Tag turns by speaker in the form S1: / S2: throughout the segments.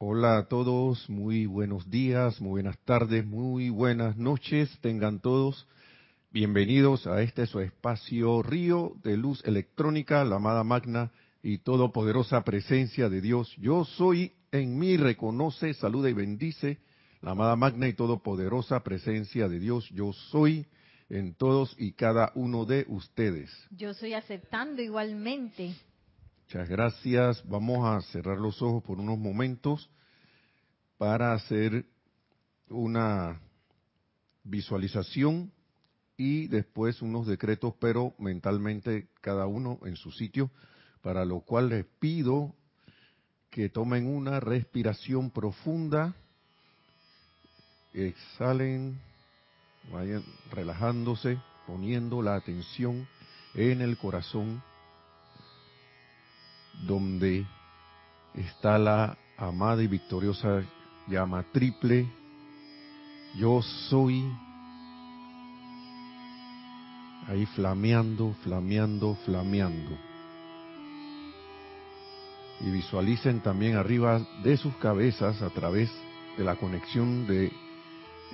S1: Hola a todos, muy buenos días, muy buenas tardes, muy buenas noches, tengan todos bienvenidos a este su espacio Río de Luz Electrónica, la amada magna y todopoderosa presencia de Dios. Yo soy en mí, reconoce, saluda y bendice la amada magna y todopoderosa presencia de Dios. Yo soy en todos y cada uno de ustedes.
S2: Yo soy aceptando igualmente.
S1: Muchas gracias. Vamos a cerrar los ojos por unos momentos para hacer una visualización y después unos decretos, pero mentalmente cada uno en su sitio, para lo cual les pido que tomen una respiración profunda, exhalen, vayan relajándose, poniendo la atención en el corazón donde está la amada y victoriosa llama triple, yo soy, ahí flameando, flameando, flameando. Y visualicen también arriba de sus cabezas a través de la conexión de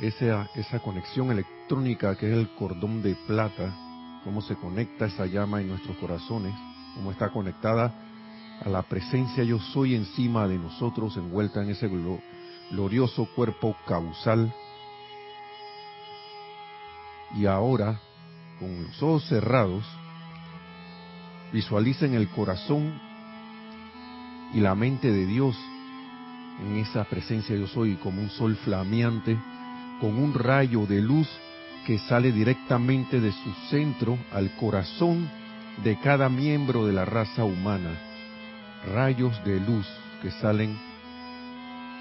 S1: esa, esa conexión electrónica que es el cordón de plata, cómo se conecta esa llama en nuestros corazones, cómo está conectada a la presencia yo soy encima de nosotros, envuelta en ese glorioso cuerpo causal. Y ahora, con los ojos cerrados, visualicen el corazón y la mente de Dios en esa presencia yo soy como un sol flameante con un rayo de luz que sale directamente de su centro al corazón de cada miembro de la raza humana rayos de luz que salen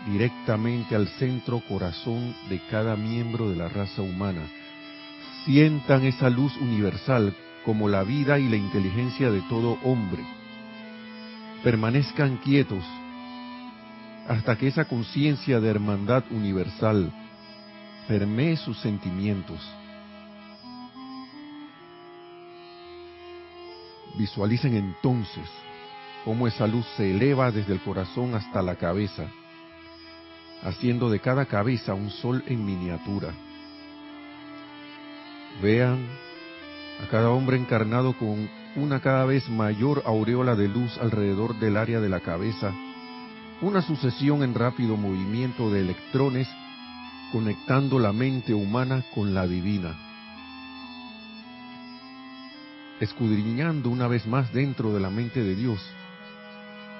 S1: directamente al centro corazón de cada miembro de la raza humana. Sientan esa luz universal como la vida y la inteligencia de todo hombre. Permanezcan quietos hasta que esa conciencia de hermandad universal permee sus sentimientos. Visualicen entonces cómo esa luz se eleva desde el corazón hasta la cabeza, haciendo de cada cabeza un sol en miniatura. Vean a cada hombre encarnado con una cada vez mayor aureola de luz alrededor del área de la cabeza, una sucesión en rápido movimiento de electrones conectando la mente humana con la divina. Escudriñando una vez más dentro de la mente de Dios,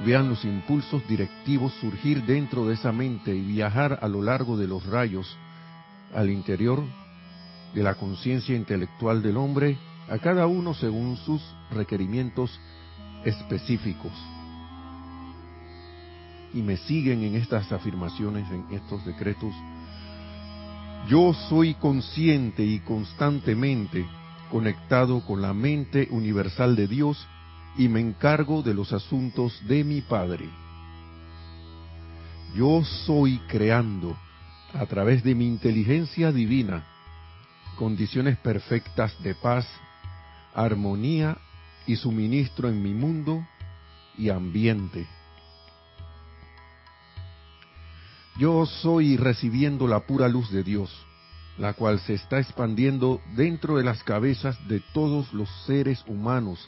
S1: Vean los impulsos directivos surgir dentro de esa mente y viajar a lo largo de los rayos al interior de la conciencia intelectual del hombre, a cada uno según sus requerimientos específicos. Y me siguen en estas afirmaciones, en estos decretos. Yo soy consciente y constantemente conectado con la mente universal de Dios y me encargo de los asuntos de mi Padre. Yo soy creando, a través de mi inteligencia divina, condiciones perfectas de paz, armonía y suministro en mi mundo y ambiente. Yo soy recibiendo la pura luz de Dios, la cual se está expandiendo dentro de las cabezas de todos los seres humanos,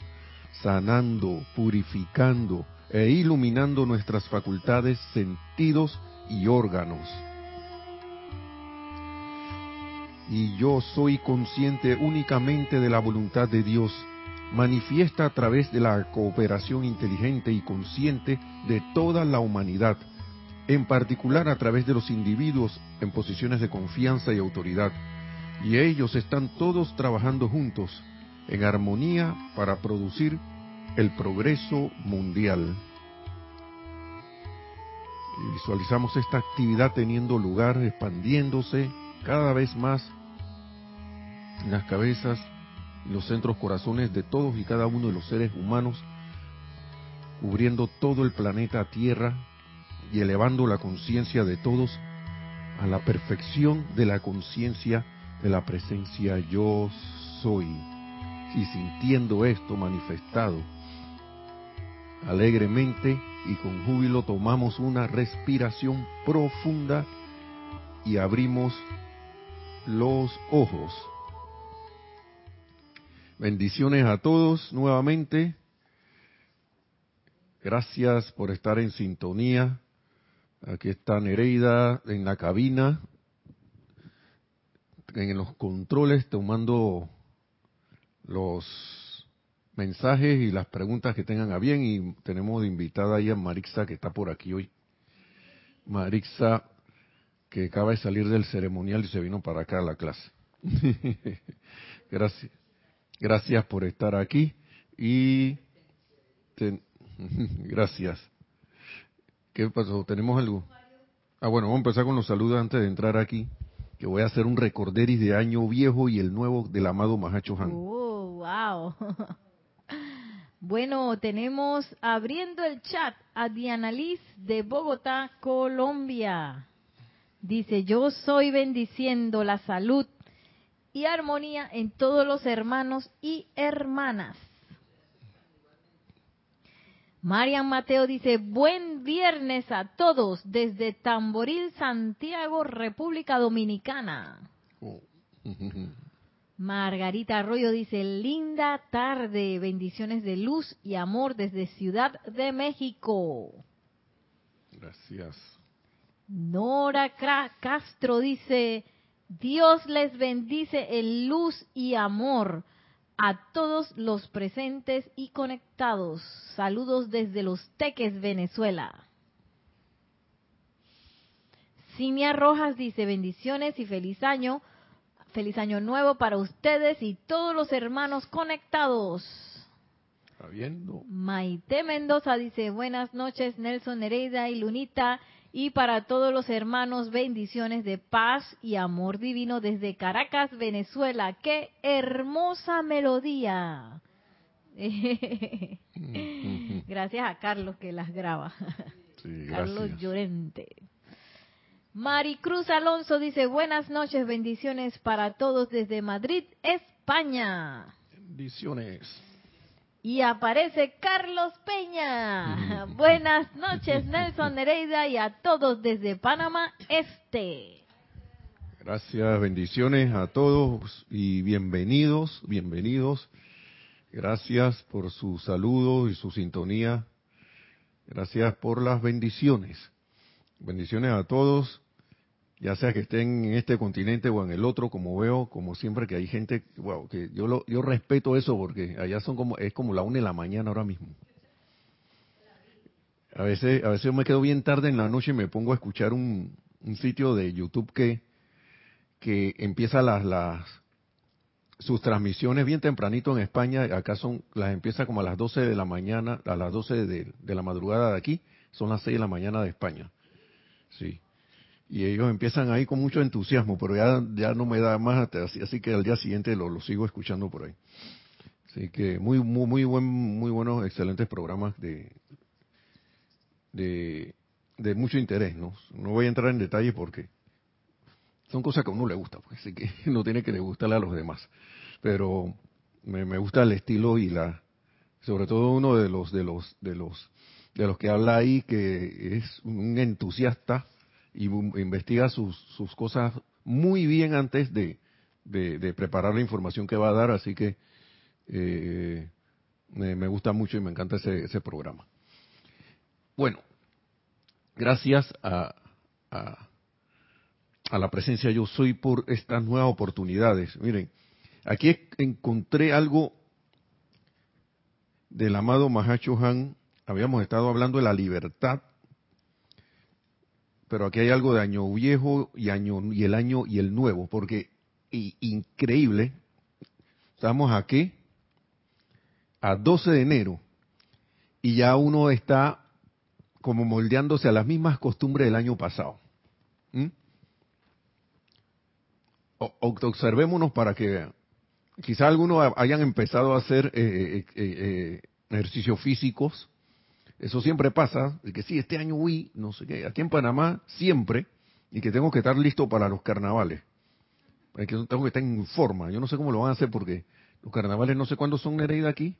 S1: sanando, purificando e iluminando nuestras facultades, sentidos y órganos. Y yo soy consciente únicamente de la voluntad de Dios, manifiesta a través de la cooperación inteligente y consciente de toda la humanidad, en particular a través de los individuos en posiciones de confianza y autoridad. Y ellos están todos trabajando juntos en armonía para producir el progreso mundial. Visualizamos esta actividad teniendo lugar, expandiéndose cada vez más en las cabezas y los centros corazones de todos y cada uno de los seres humanos, cubriendo todo el planeta Tierra y elevando la conciencia de todos a la perfección de la conciencia de la presencia yo soy y sintiendo esto manifestado alegremente y con júbilo tomamos una respiración profunda y abrimos los ojos. Bendiciones a todos nuevamente. Gracias por estar en sintonía. Aquí está Nereida en la cabina, en los controles, tomando los mensajes y las preguntas que tengan a bien. Y tenemos de invitada ahí a Marixa, que está por aquí hoy. Marixa, que acaba de salir del ceremonial y se vino para acá a la clase. Gracias. Gracias por estar aquí y gracias. ¿Qué pasó? ¿Tenemos algo? Ah, bueno, vamos a empezar con los saludos antes de entrar aquí, que voy a hacer un recorderis de año viejo y el nuevo del amado Mahacho Han.
S2: Oh, wow. Bueno, tenemos abriendo el chat a Diana Liz de Bogotá, Colombia. Dice, yo soy bendiciendo la salud y armonía en todos los hermanos y hermanas. Marian Mateo dice, buen viernes a todos desde Tamboril, Santiago, República Dominicana. Oh. Margarita Arroyo dice, linda tarde, bendiciones de luz y amor desde Ciudad de México.
S1: Gracias.
S2: Nora Castro dice, Dios les bendice en luz y amor a todos los presentes y conectados. Saludos desde Los Teques, Venezuela. Cinia Rojas dice bendiciones y feliz año. Feliz año nuevo para ustedes y todos los hermanos conectados.
S1: Viendo.
S2: Maite Mendoza dice buenas noches Nelson Nereida y Lunita y para todos los hermanos bendiciones de paz y amor divino desde Caracas, Venezuela. ¡Qué hermosa melodía! gracias a Carlos que las graba. Carlos Llorente. Maricruz Alonso dice buenas noches, bendiciones para todos desde Madrid, España.
S1: Bendiciones.
S2: Y aparece Carlos Peña. Buenas noches, Nelson Nereida, y a todos desde Panamá Este.
S1: Gracias, bendiciones a todos y bienvenidos, bienvenidos. Gracias por su saludo y su sintonía. Gracias por las bendiciones. Bendiciones a todos ya sea que estén en este continente o en el otro, como veo, como siempre que hay gente, wow, que yo lo, yo respeto eso porque allá son como es como la una de la mañana ahora mismo. A veces, a veces me quedo bien tarde en la noche y me pongo a escuchar un, un sitio de YouTube que que empieza las las sus transmisiones bien tempranito en España, acá son las empieza como a las 12 de la mañana, a las 12 de, de la madrugada de aquí, son las 6 de la mañana de España. Sí y ellos empiezan ahí con mucho entusiasmo, pero ya, ya no me da más, así, así que al día siguiente lo, lo, sigo escuchando por ahí. Así que muy, muy, muy, buen, muy buenos, excelentes programas de, de, de mucho interés, ¿no? No voy a entrar en detalles porque son cosas que a uno le gusta, pues, así que no tiene que le gustarle a los demás. Pero me, me gusta el estilo y la, sobre todo uno de los, de los, de los, de los que habla ahí que es un entusiasta y investiga sus, sus cosas muy bien antes de, de, preparar la información que va a dar, así que eh, me, gusta mucho y me encanta ese, ese programa. Bueno, gracias a, a, a, la presencia yo soy por estas nuevas oportunidades. Miren, aquí encontré algo del amado Mahacho Han, habíamos estado hablando de la libertad pero aquí hay algo de año viejo y año y el año y el nuevo, porque increíble, estamos aquí a 12 de enero y ya uno está como moldeándose a las mismas costumbres del año pasado. ¿Mm? observémonos para que vean. Quizá algunos hayan empezado a hacer eh, eh, eh, ejercicios físicos, eso siempre pasa, de que sí, este año uy, no sé qué, aquí en Panamá siempre, y que tengo que estar listo para los carnavales. Que tengo que estar en forma. Yo no sé cómo lo van a hacer porque los carnavales no sé cuándo son Nereida aquí.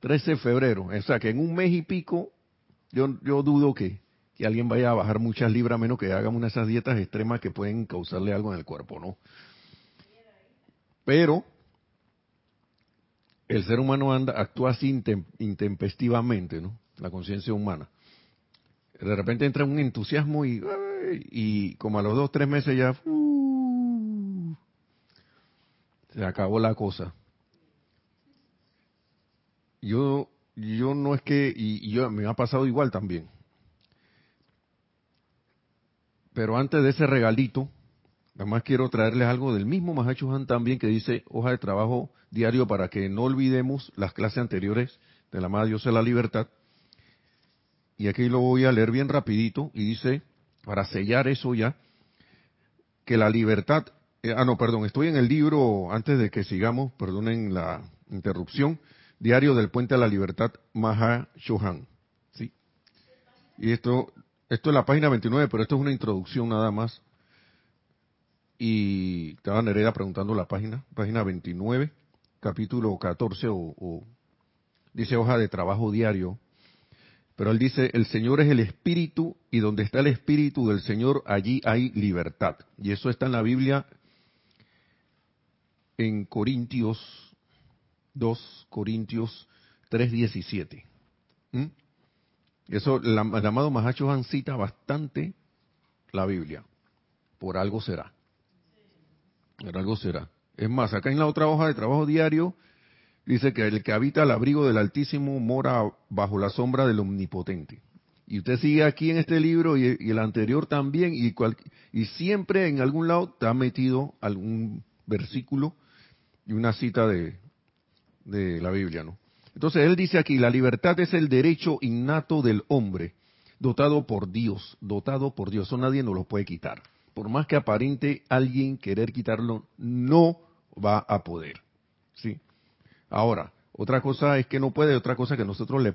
S1: 13 de febrero. O sea que en un mes y pico, yo, yo dudo que, que alguien vaya a bajar muchas libras, menos que hagan una de esas dietas extremas que pueden causarle algo en el cuerpo, ¿no? Pero el ser humano anda, actúa así intempestivamente, ¿no? La conciencia humana. De repente entra un entusiasmo y, y como a los dos, tres meses ya se acabó la cosa yo, yo no es que, y, yo me ha pasado igual también. Pero antes de ese regalito, además quiero traerles algo del mismo Mahacho Han también que dice hoja de trabajo diario para que no olvidemos las clases anteriores de la amada Dios de la libertad. Y aquí lo voy a leer bien rapidito y dice, para sellar eso ya, que la libertad, eh, ah no, perdón, estoy en el libro, antes de que sigamos, perdonen la interrupción, Diario del Puente a la Libertad, Maha Shohan. ¿sí? Y esto, esto es la página 29, pero esto es una introducción nada más. Y estaba Nereda preguntando la página, página 29, capítulo 14, o, dice hoja de trabajo diario. Pero él dice, el Señor es el Espíritu y donde está el Espíritu del Señor, allí hay libertad. Y eso está en la Biblia en Corintios 2 Corintios 3.17. ¿Mm? Eso, el amado Mahacho cita bastante la Biblia. Por algo será. Será. Es más, acá en la otra hoja de trabajo diario dice que el que habita al abrigo del Altísimo mora bajo la sombra del Omnipotente. Y usted sigue aquí en este libro y, el anterior también, y, siempre en algún lado ha metido algún versículo y una cita de, de la Biblia, ¿no? Entonces él dice aquí, la libertad es el derecho innato del hombre, dotado por Dios, dotado por Dios, eso nadie nos lo puede quitar. Por más que aparente alguien querer quitarlo, no va a poder. ¿sí? Ahora, otra cosa es que no puede, otra cosa que nosotros le,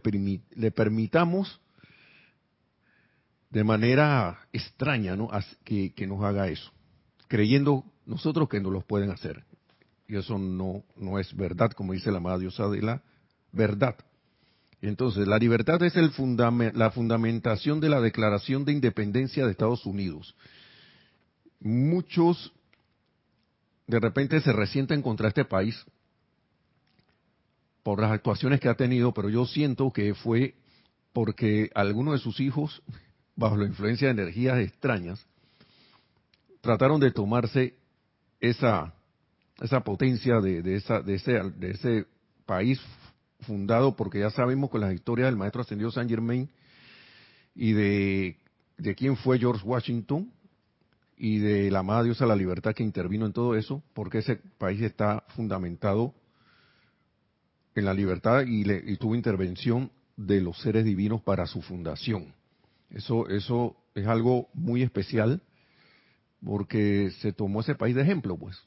S1: le permitamos de manera extraña ¿no? que, que nos haga eso, creyendo nosotros que no los pueden hacer. Y eso no, no es verdad, como dice la amada diosa de la verdad. Entonces, la libertad es el la fundamentación de la Declaración de Independencia de Estados Unidos. Muchos de repente se resienten contra este país por las actuaciones que ha tenido, pero yo siento que fue porque algunos de sus hijos, bajo la influencia de energías extrañas, trataron de tomarse esa esa potencia de, esa, de, ese, de ese país fundado, porque ya sabemos con la historia del maestro ascendido Saint Germain y de, de quién fue George Washington y de la amada diosa la libertad que intervino en todo eso, porque ese país está fundamentado en la libertad y, le, y tuvo intervención de los seres divinos para su fundación. Eso, eso es algo muy especial porque se tomó ese país de ejemplo, pues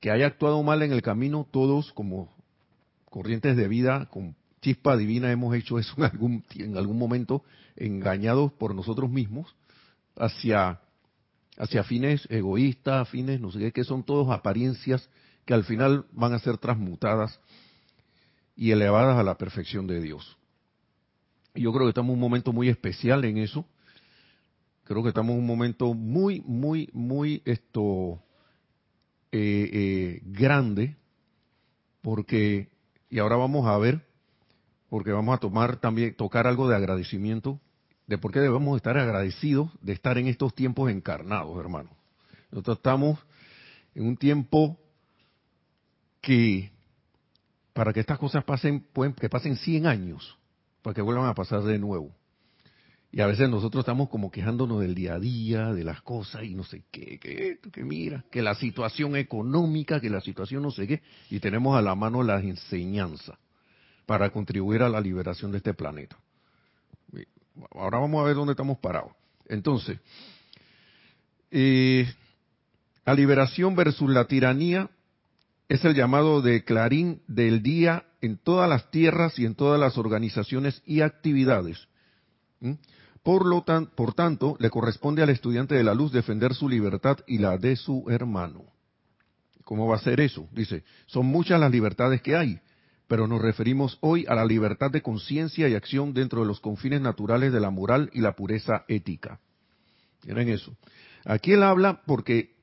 S1: que haya actuado mal en el camino, todos como corrientes de vida, con chispa divina, hemos hecho eso en algún, en algún momento, engañados por nosotros mismos, hacia, hacia fines egoístas, fines, no sé qué, que son todos apariencias que al final van a ser transmutadas y elevadas a la perfección de Dios. Y yo creo que estamos en un momento muy especial en eso. Creo que estamos en un momento muy, muy, muy esto eh, eh, grande, porque, y ahora vamos a ver, porque vamos a tomar también, tocar algo de agradecimiento, de por qué debemos estar agradecidos de estar en estos tiempos encarnados, hermanos. Nosotros estamos en un tiempo que, para que estas cosas pasen, pueden, que pasen 100 años, para que vuelvan a pasar de nuevo. Y a veces nosotros estamos como quejándonos del día a día, de las cosas y no sé qué, que, que mira, que la situación económica, que la situación no sé qué, y tenemos a la mano las enseñanzas para contribuir a la liberación de este planeta. Ahora vamos a ver dónde estamos parados. Entonces, eh, la liberación versus la tiranía es el llamado de clarín del día en todas las tierras y en todas las organizaciones y actividades. Por, lo por tanto, le corresponde al estudiante de la luz defender su libertad y la de su hermano. ¿Cómo va a ser eso? Dice, son muchas las libertades que hay, pero nos referimos hoy a la libertad de conciencia y acción dentro de los confines naturales de la moral y la pureza ética. Miren eso. Aquí él habla porque,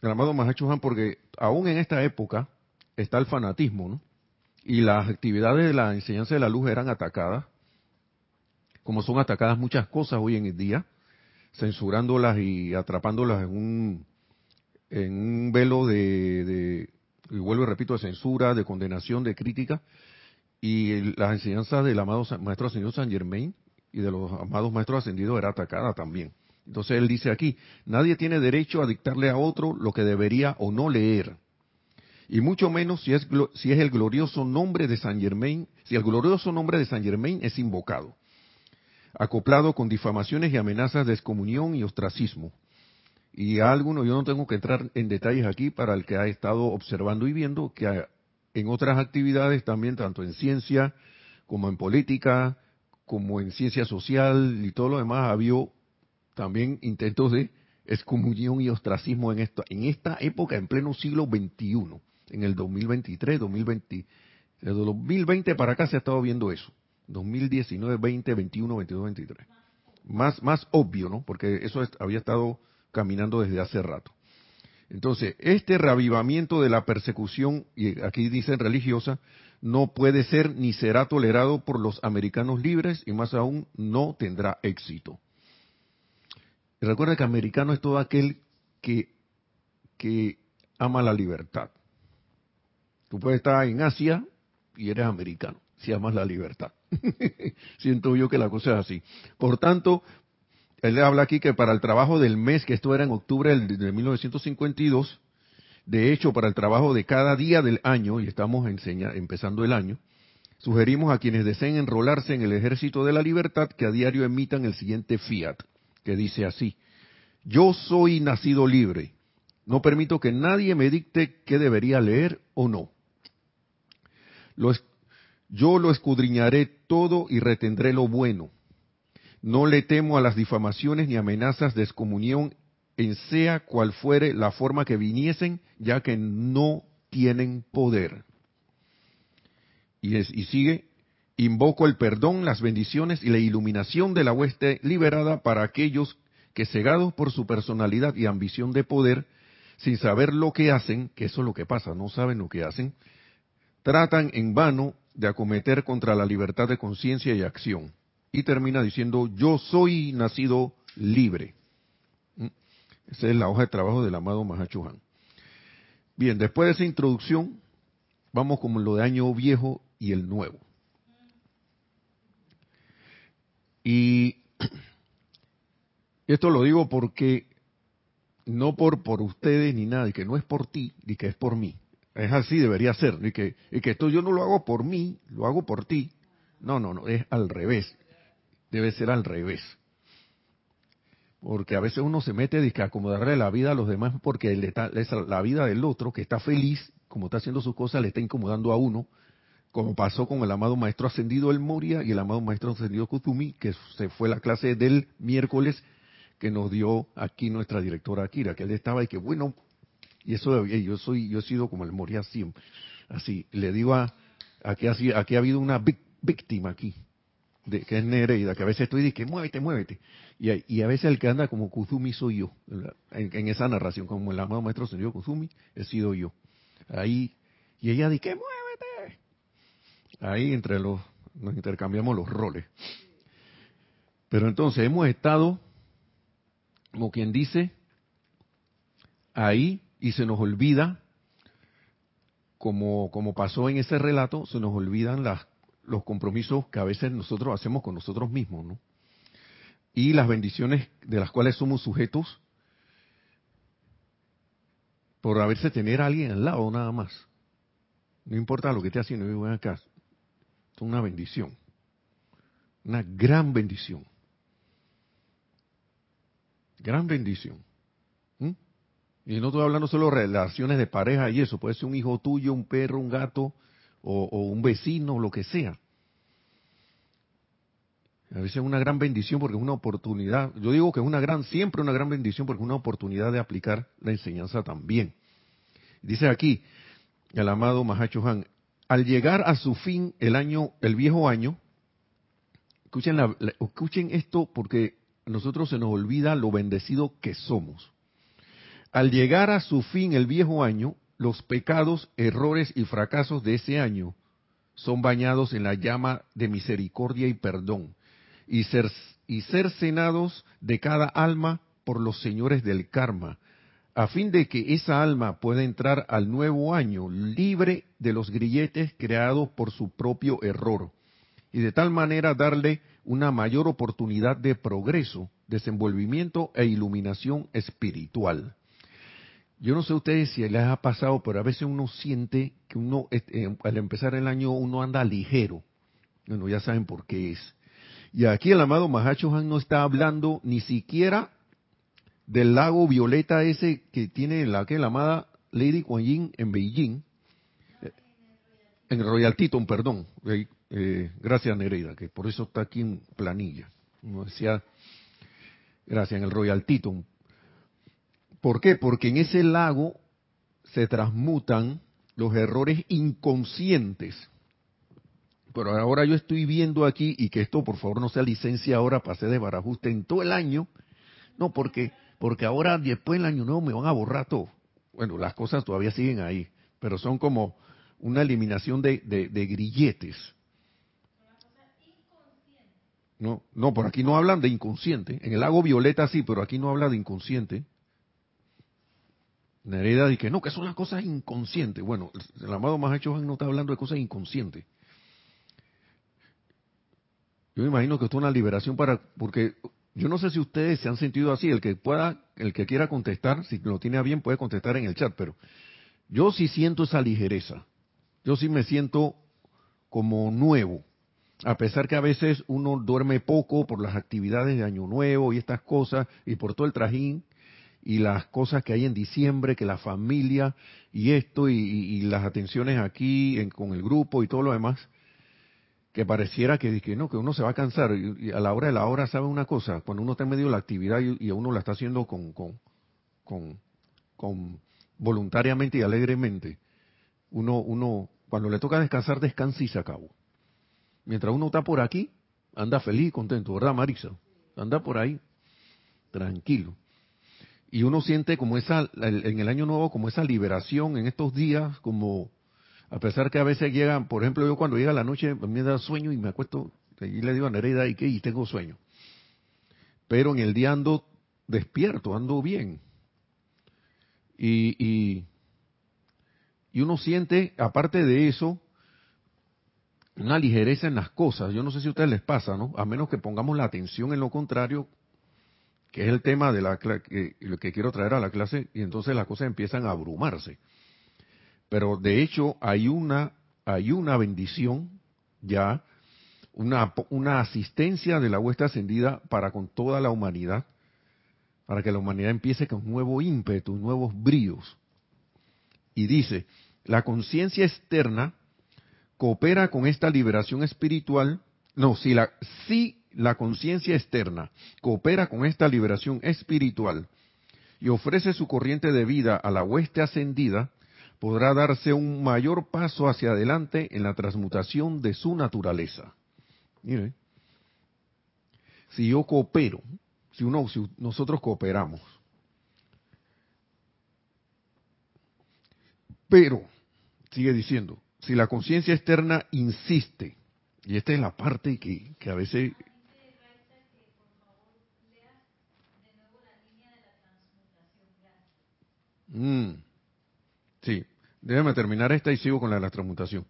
S1: el amado Mahacho Han, porque aún en esta época está el fanatismo, ¿no? Y las actividades de la enseñanza de la luz eran atacadas, como son atacadas muchas cosas hoy en el día, censurándolas y atrapándolas en un, en un velo de, y vuelvo y repito, de censura, de condenación, de crítica, y las enseñanzas del amado Maestro Ascendido San Germain y de los amados Maestros Ascendidos era atacada también. Entonces él dice aquí, nadie tiene derecho a dictarle a otro lo que debería o no leer. Y mucho menos si es, si es el glorioso nombre de San Germain, si el glorioso nombre de San Germain es invocado, acoplado con difamaciones y amenazas de excomunión y ostracismo. Y alguno, yo no tengo que entrar en detalles aquí para el que ha estado observando y viendo que en otras actividades también, tanto en ciencia como en política, como en ciencia social y todo lo demás, ha habido también intentos de excomunión y ostracismo en, esto, en esta época, en pleno siglo XXI, en el 2023, 2020. Desde 2020 para acá se ha estado viendo eso. 2019, 20, 21, 22, 23. Más, más obvio, ¿no? Porque eso había estado caminando desde hace rato. Entonces, este reavivamiento de la persecución, y aquí dicen religiosa, no puede ser ni será tolerado por los americanos libres y más aún no tendrá éxito. recuerda que americano es todo aquel que, que ama la libertad. Tú puedes estar en Asia y eres americano, si amas la libertad. Siento yo que la cosa es así. Por tanto, él habla aquí que para el trabajo del mes, que esto era en octubre de 1952, de hecho, para el trabajo de cada día del año, y estamos empezando el año, sugerimos a quienes deseen enrolarse en el ejército de la libertad que a diario emitan el siguiente fiat, que dice así, yo soy nacido libre, no permito que nadie me dicte qué debería leer o no. yo lo escudriñaré todo y retendré lo bueno no le temo a las difamaciones ni amenazas de excomunión, en sea cual fuere la forma que viniesen, ya que no tienen poder. Y, y sigue, invoco el perdón, las bendiciones y la iluminación de la hueste liberada para aquellos que cegados por su personalidad y ambición de poder, sin saber lo que hacen, que eso es lo que pasa, no saben lo que hacen, tratan en vano de acometer contra la libertad de conciencia y acción y termina diciendo, yo soy nacido libre. ¿Mm? Esa es la hoja de trabajo del amado Mahachuhan. Bien, después de esa introducción, vamos con lo de año viejo y el nuevo. Y esto lo digo porque no por, por ustedes ni nada, y que no es por ti, ni que es por mí. Es así, debería ser. Y que, y que esto yo no lo hago por mí, lo hago por ti. No, no, no, es al revés debe ser al revés. Porque a veces uno se mete que acomodarle la vida a los demás porque la vida del otro que está feliz, como está haciendo sus cosas, le está incomodando a uno, como pasó con el amado maestro ascendido El Moria y el amado maestro ascendido Kuzumi, que se fue la clase del miércoles que nos dio aquí nuestra directora Akira, que él estaba y que bueno, y eso yo soy, yo he sido como el Moria siempre, así, le digo a, aquí, aquí ha habido una víctima aquí, de, que es Nereida, que a veces estoy diciendo, muévete, muévete. Y, y, a veces el que anda como Kuzumi soy yo, en, esa narración, como el amado maestro señor Kuzumi, he sido yo. Ahí, y ella dice, muévete. Ahí entre los, nos intercambiamos los roles. Pero entonces hemos estado, como quien dice, ahí y se nos olvida, como, como pasó en ese relato, se nos olvidan las los compromisos que a veces nosotros hacemos con nosotros mismos, ¿no? Y las bendiciones de las cuales somos sujetos por haberse tener a alguien al lado nada más. No importa lo que esté haciendo, yo voy acá. Es una bendición. Una gran bendición. Gran bendición. ¿Mm? Y no estoy hablando solo de relaciones de pareja y eso. Puede ser un hijo tuyo, un perro, un gato, o, un vecino, lo que sea. A veces es una gran bendición porque es una oportunidad. Yo digo que es una gran, siempre una gran bendición porque es una oportunidad de aplicar la enseñanza también. Dice aquí el amado Mahacho Han, al llegar a su fin el año, el viejo año, escuchen, escuchen esto porque a nosotros se nos olvida lo bendecido que somos. Al llegar a su fin el viejo año, los pecados, errores y fracasos de ese año son bañados en la llama de misericordia y perdón, y, ser, y de cada alma por los señores del karma, a fin de que esa alma pueda entrar al nuevo año libre de los grilletes creados por su propio error, y de tal manera darle una mayor oportunidad de progreso, desenvolvimiento e iluminación espiritual. Yo no sé a ustedes si les ha pasado, pero a veces uno siente que uno, eh, al empezar el año, uno anda ligero. Bueno, ya saben por qué es. Y aquí el amado Mahacho Han no está hablando ni siquiera del lago violeta ese que tiene la que la amada Lady Kuan Yin en Beijing, en Royal Teton, perdón. Eh, gracias Nereida, que por eso está aquí en planilla. Como decía, gracias, en el Royal Teton. ¿Por qué? Porque en ese lago se transmutan los errores inconscientes. Pero ahora yo estoy viendo aquí, y que esto por favor no sea licencia ahora para hacer de barajuste en todo el año, no, porque, porque ahora después del año nuevo me van a borrar todo. Bueno, las cosas todavía siguen ahí, pero son como una eliminación de, de grilletes. No, no, por aquí no hablan de inconsciente. En el lago Violeta sí, pero aquí no habla de inconsciente. Nereda dice que no, que son las cosas inconscientes. Bueno, el amado Mahacho no está hablando de cosas inconscientes. Yo me imagino que esto es una liberación para, porque yo no sé si ustedes se han sentido así, el que pueda, el que quiera contestar, si lo tiene bien puede contestar en el chat, pero yo sí siento esa ligereza. Yo sí me siento como nuevo, a pesar que a veces uno duerme poco por las actividades de Año Nuevo y estas cosas, y por todo el trajín, y las cosas que hay en diciembre, que la familia y esto y, las atenciones aquí con el grupo y todo lo demás, que pareciera que, que, no, que uno se va a cansar y, a la hora de la hora sabe una cosa, cuando uno está en medio de la actividad y, uno la está haciendo con, con, con, con, voluntariamente y alegremente, uno, uno, cuando le toca descansar, descansa y se acabó. Mientras uno está por aquí, anda feliz y contento, ¿verdad, Marisa? Anda por ahí, tranquilo y uno siente como esa, en el año nuevo, como esa liberación en estos días, como, a pesar que a veces llegan, por ejemplo, yo cuando llega la noche me da sueño y me acuesto, y le digo a Nereida, ¿y qué? Y tengo sueño. Pero en el día ando despierto, ando bien. Y, y, y uno siente, aparte de eso, una ligereza en las cosas. Yo no sé si a ustedes les pasa, ¿no? A menos que pongamos la atención en lo contrario, que es el tema de la que, que quiero traer a la clase, y entonces las cosas empiezan a abrumarse. Pero de hecho hay una, hay una bendición ya, una, una asistencia de la huesta ascendida para con toda la humanidad, para que la humanidad empiece con nuevo ímpetu, nuevos bríos. Y dice, la conciencia externa coopera con esta liberación espiritual, no, si la, si la conciencia externa coopera con esta liberación espiritual y ofrece su corriente de vida a la hueste ascendida, podrá darse un mayor paso hacia adelante en la transmutación de su naturaleza. Mire, si yo coopero, si, uno, si nosotros cooperamos, pero, sigue diciendo, si la conciencia externa insiste, y esta es la parte que, que a veces Mm. Sí, déjame terminar esta y sigo con la la transmutación.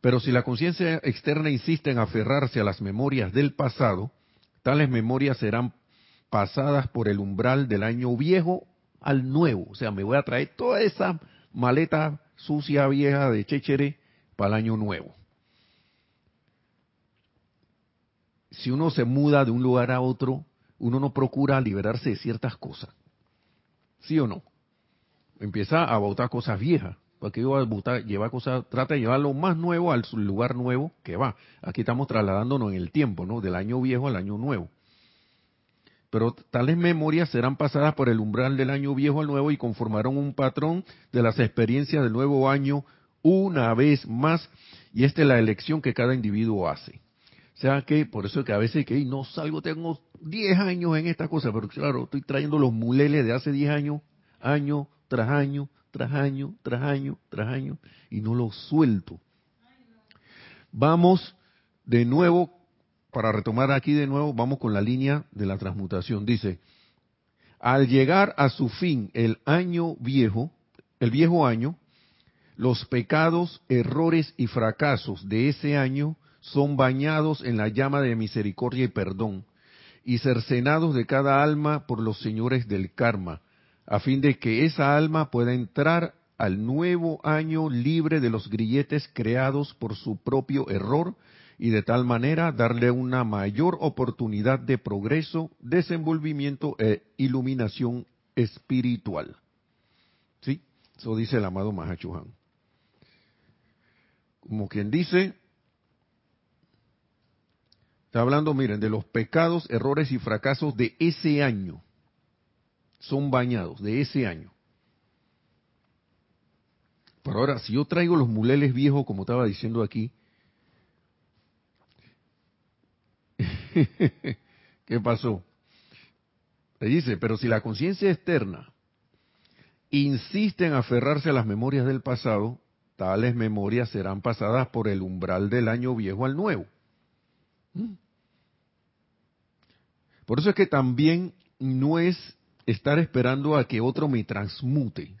S1: Pero si la conciencia externa insiste en aferrarse a las memorias del pasado, tales memorias serán pasadas por el umbral del año viejo al nuevo. O sea, me voy a traer toda esa maleta sucia vieja de Chéchere para el año nuevo. Si uno se muda de un lugar a otro, uno no procura liberarse de ciertas cosas. ¿Sí o no? Empieza a botar cosas viejas. Porque yo a llevar cosas, trata de llevar lo más nuevo al lugar nuevo que va. Aquí estamos trasladándonos en el tiempo, ¿no? Del año viejo al año nuevo. Pero tales memorias serán pasadas por el umbral del año viejo al nuevo y conformarán un patrón de las experiencias del nuevo año una vez más, y esta es la elección que cada individuo hace. O sea que, por eso es que a veces que no salgo, tengo 10 años en esta cosa, pero claro, estoy trayendo los muleles de hace 10 años, año tras año, tras año, tras año, tras año, y no los suelto. Vamos de nuevo, para retomar aquí de nuevo, vamos con la línea de la transmutación. Dice, al llegar a su fin el año viejo, el viejo año, los pecados, errores y fracasos de ese año son bañados en la llama de misericordia y perdón, y cercenados de cada alma por los señores del karma, a fin de que esa alma pueda entrar al nuevo año libre de los grilletes creados por su propio error y de tal manera darle una mayor oportunidad de progreso, desenvolvimiento e iluminación espiritual. ¿Sí? Eso dice el amado Mahachuhan. Como quien dice, está hablando, miren, de los pecados, errores y fracasos de ese año. Son bañados, de ese año. Pero ahora, si yo traigo los muleles viejos, como estaba diciendo aquí, ¿qué pasó? Le dice, pero si la conciencia externa insiste en aferrarse a las memorias del pasado, tales memorias serán pasadas por el umbral del año viejo al nuevo. ¿Mm? Por eso es que también no es estar esperando a que otro me transmute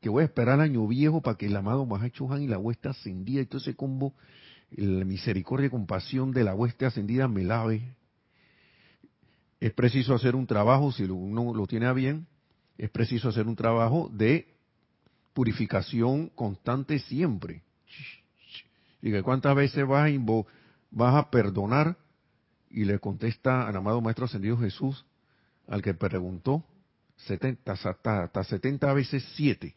S1: que voy a esperar año viejo para que el amado Mahachohan y la huesta ascendida y todo ese combo, la misericordia y compasión de la huesta ascendida me lave. Es preciso hacer un trabajo, si uno lo tiene a bien, es preciso hacer un trabajo de purificación constante siempre. Y que cuántas veces vas a, vas a perdonar y le contesta al amado Maestro Ascendido Jesús, al que preguntó, 70, hasta, hasta 70 veces 7.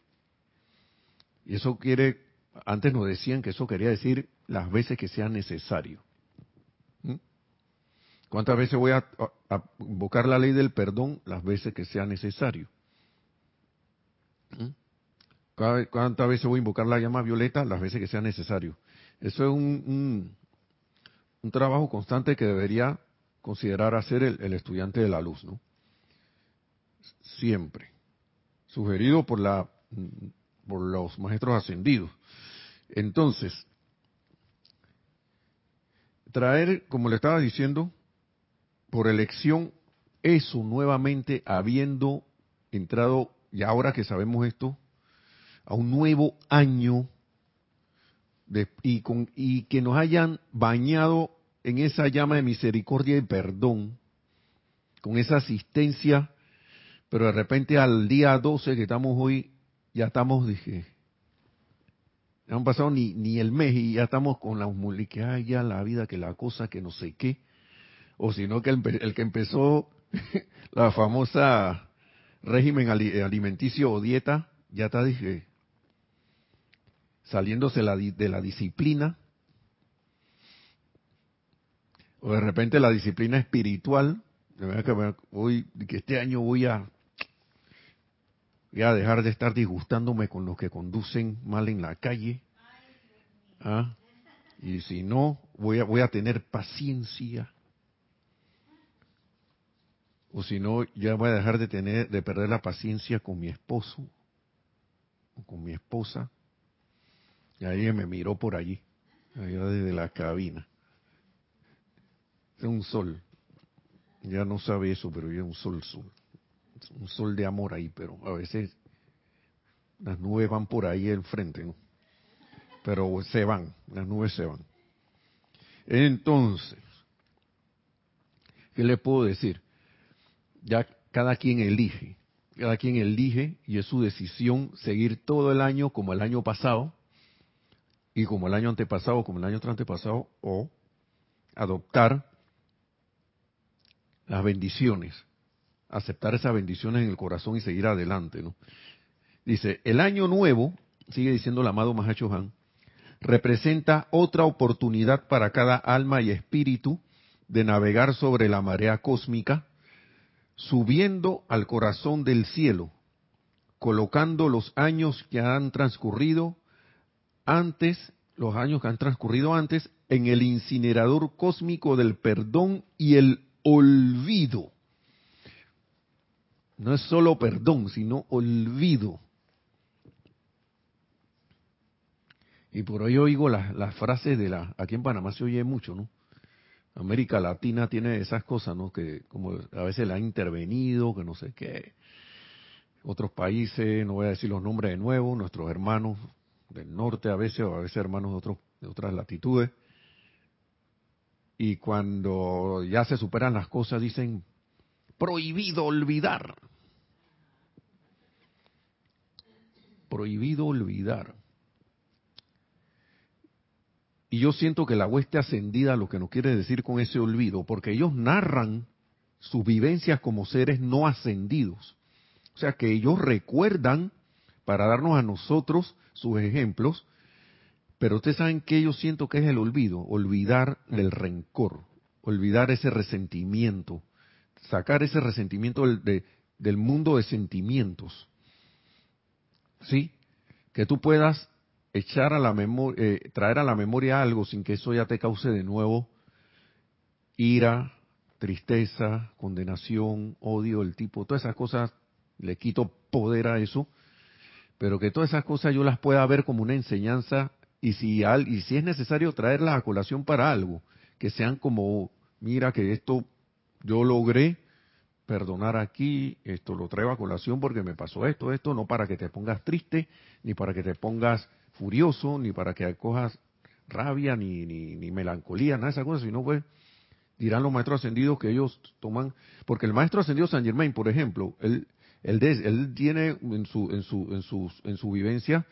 S1: Y eso quiere, antes nos decían que eso quería decir las veces que sea necesario. ¿Mm? ¿Cuántas veces voy a, invocar la ley del perdón? Las veces que sea necesario. ¿Mm? ¿Cuántas veces voy a invocar la llama violeta? Las veces que sea necesario. Eso es un, un, trabajo constante que debería considerar hacer el, el, estudiante de la luz, ¿no? Siempre. Sugerido por la por los maestros ascendidos. Entonces, traer, como le estaba diciendo, por elección, eso nuevamente habiendo entrado, y ahora que sabemos esto, a un nuevo año y, con, y que nos hayan bañado en esa llama de misericordia y perdón, con esa asistencia, pero de repente al día 12 que estamos hoy, ya estamos, dije, no han pasado ni, ni el mes y ya estamos con la que hay ya la vida, que la cosa, que no sé qué. O sino que el, que empezó la famosa régimen alimenticio o dieta, ya está, dije, saliéndose la, de la disciplina. O de repente la disciplina espiritual, que hoy, que este año voy a Voy a dejar de estar disgustándome con los que conducen mal en la calle. ¿Ah? Y si no, voy a, voy a tener paciencia. O si no, ya voy a dejar de tener, de perder la paciencia con mi esposo o con mi esposa. Y ahí me miró por allí, allá desde la cabina. Es un sol. Ya no sabe eso, pero ya es un sol, sol un sol de amor ahí, pero a veces las nubes van por ahí enfrente, ¿no? Pero se van, las nubes se van. Entonces, ¿qué le puedo decir? Ya cada quien elige, cada quien elige y es su decisión seguir todo el año como el año pasado y como el año antepasado, como el año antepasado, o adoptar las bendiciones aceptar esas bendiciones en el corazón y seguir adelante, ¿no? Dice, el año nuevo, sigue diciendo el amado Mahacho Han, representa otra oportunidad para cada alma y espíritu de navegar sobre la marea cósmica, subiendo al corazón del cielo, colocando los años que han transcurrido antes, los años que han transcurrido antes, en el incinerador cósmico del perdón y el olvido. No es solo perdón, sino olvido. Y por hoy oigo las, frases de la, aquí en Panamá se oye mucho, ¿no? América Latina tiene esas cosas, ¿no? Que como a veces la ha intervenido, que no sé qué. Otros países, no voy a decir los nombres de nuevo, nuestros hermanos del norte a veces, o a veces hermanos de, otros, de otras latitudes. Y cuando ya se superan las cosas dicen, prohibido olvidar. Prohibido olvidar. Y yo siento que la hueste ascendida lo que nos quiere decir con ese olvido, porque ellos narran sus vivencias como seres no ascendidos. O sea que ellos recuerdan para darnos a nosotros sus ejemplos, pero ustedes saben que yo siento que es el olvido, olvidar el rencor, olvidar ese resentimiento, sacar ese resentimiento del, del mundo de sentimientos. ¿Sí? Que tú puedas echar a la memoria, eh, traer a la memoria algo sin que eso ya te cause de nuevo ira, tristeza, condenación, odio, el tipo, todas esas cosas, le quito poder a eso, pero que todas esas cosas yo las pueda ver como una enseñanza y si, al, y si es necesario traerlas a colación para algo, que sean como, mira que esto yo logré perdonar aquí, esto lo traigo a colación porque me pasó esto, esto, no para que te pongas triste, ni para que te pongas furioso, ni para que cojas rabia, ni, ni, melancolía, nada de esas cosas, sino pues dirán los maestros ascendidos que ellos toman, porque el maestro ascendido San Germain, por ejemplo, él, él, él tiene en su, en, su, en, su, en su vivencia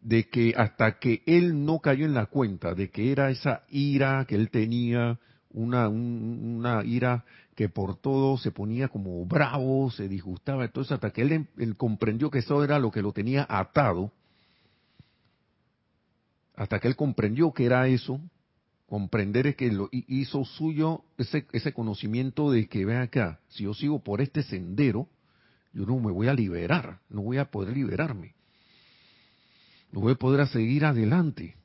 S1: de que hasta que él no cayó en la cuenta de que era esa ira que él tenía, una, una ira que por todo se ponía como bravo, se disgustaba, entonces hasta que él, comprendió que eso era lo que lo tenía atado, hasta que él comprendió que era eso, comprender es que lo hizo suyo ese, ese conocimiento de que, ven acá, si yo sigo por este sendero, yo no me voy a liberar, no voy a poder liberarme, no voy a poder seguir adelante.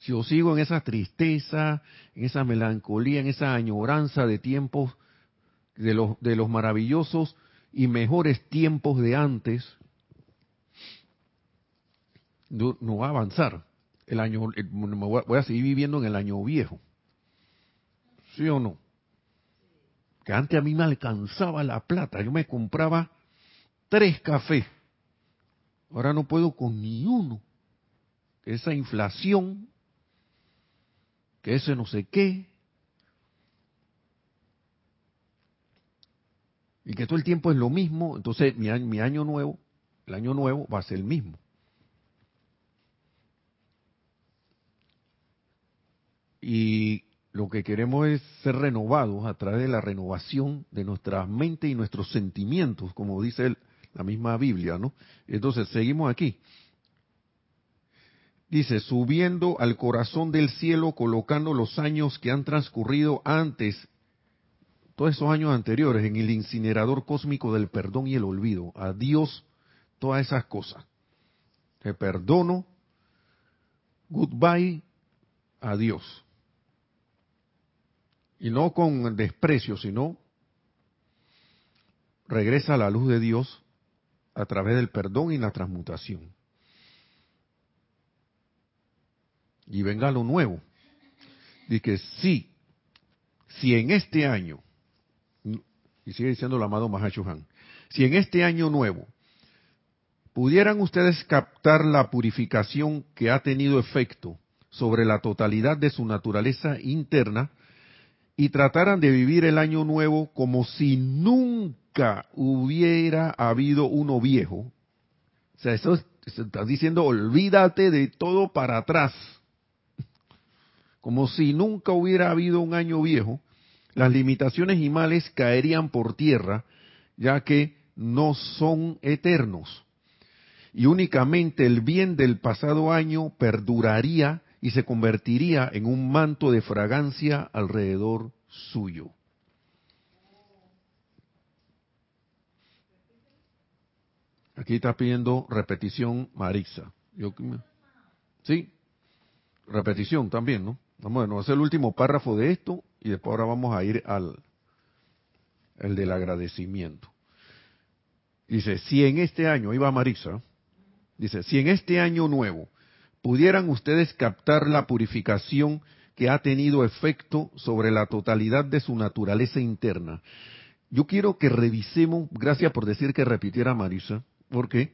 S1: Si yo sigo en esa tristeza, en esa melancolía, en esa añoranza de tiempos, de los, maravillosos y mejores tiempos de antes, no, va a avanzar. El año, voy a seguir viviendo en el año viejo. ¿Sí o no? Que antes a mí me alcanzaba la plata. Yo me compraba tres cafés. Ahora no puedo con ni uno. Esa inflación, que ese no sé qué. Y que todo el tiempo es lo mismo. Entonces mi mi año nuevo, el año nuevo va a ser el mismo. Y lo que queremos es ser renovados a través de la renovación de nuestra mente y nuestros sentimientos, como dice la misma Biblia, ¿no? Entonces, seguimos aquí. Dice, subiendo al corazón del cielo, colocando los años que han transcurrido antes, todos esos años anteriores, en el incinerador cósmico del perdón y el olvido. A Dios todas esas cosas. Te perdono, goodbye, adiós y no con desprecio, sino regresa a la luz de Dios a través del perdón y la transmutación. Y venga lo nuevo. Dice sí, si en este año, y sigue diciendo el amado Mahashohan, si en este año nuevo pudieran ustedes captar la purificación que ha tenido efecto sobre la totalidad de su naturaleza interna, y trataran de vivir el año nuevo como si nunca hubiera habido uno viejo. O sea, eso está diciendo, olvídate de todo para atrás. Como si nunca hubiera habido un año viejo, las limitaciones y males caerían por tierra, ya que no son eternos. Y únicamente el bien del pasado año perduraría y se convertiría en un manto de fragancia alrededor suyo. Aquí está pidiendo repetición Marixa. Yo, sí, repetición también, ¿no? Vamos a hacer el último párrafo de esto y después ahora vamos a ir al el del agradecimiento. Dice, si en este año, iba Marisa, dice, si en este año nuevo pudieran ustedes captar la purificación que ha tenido efecto sobre la totalidad de su naturaleza interna. Yo quiero que revisemos, gracias por decir que repitiera Marisa, porque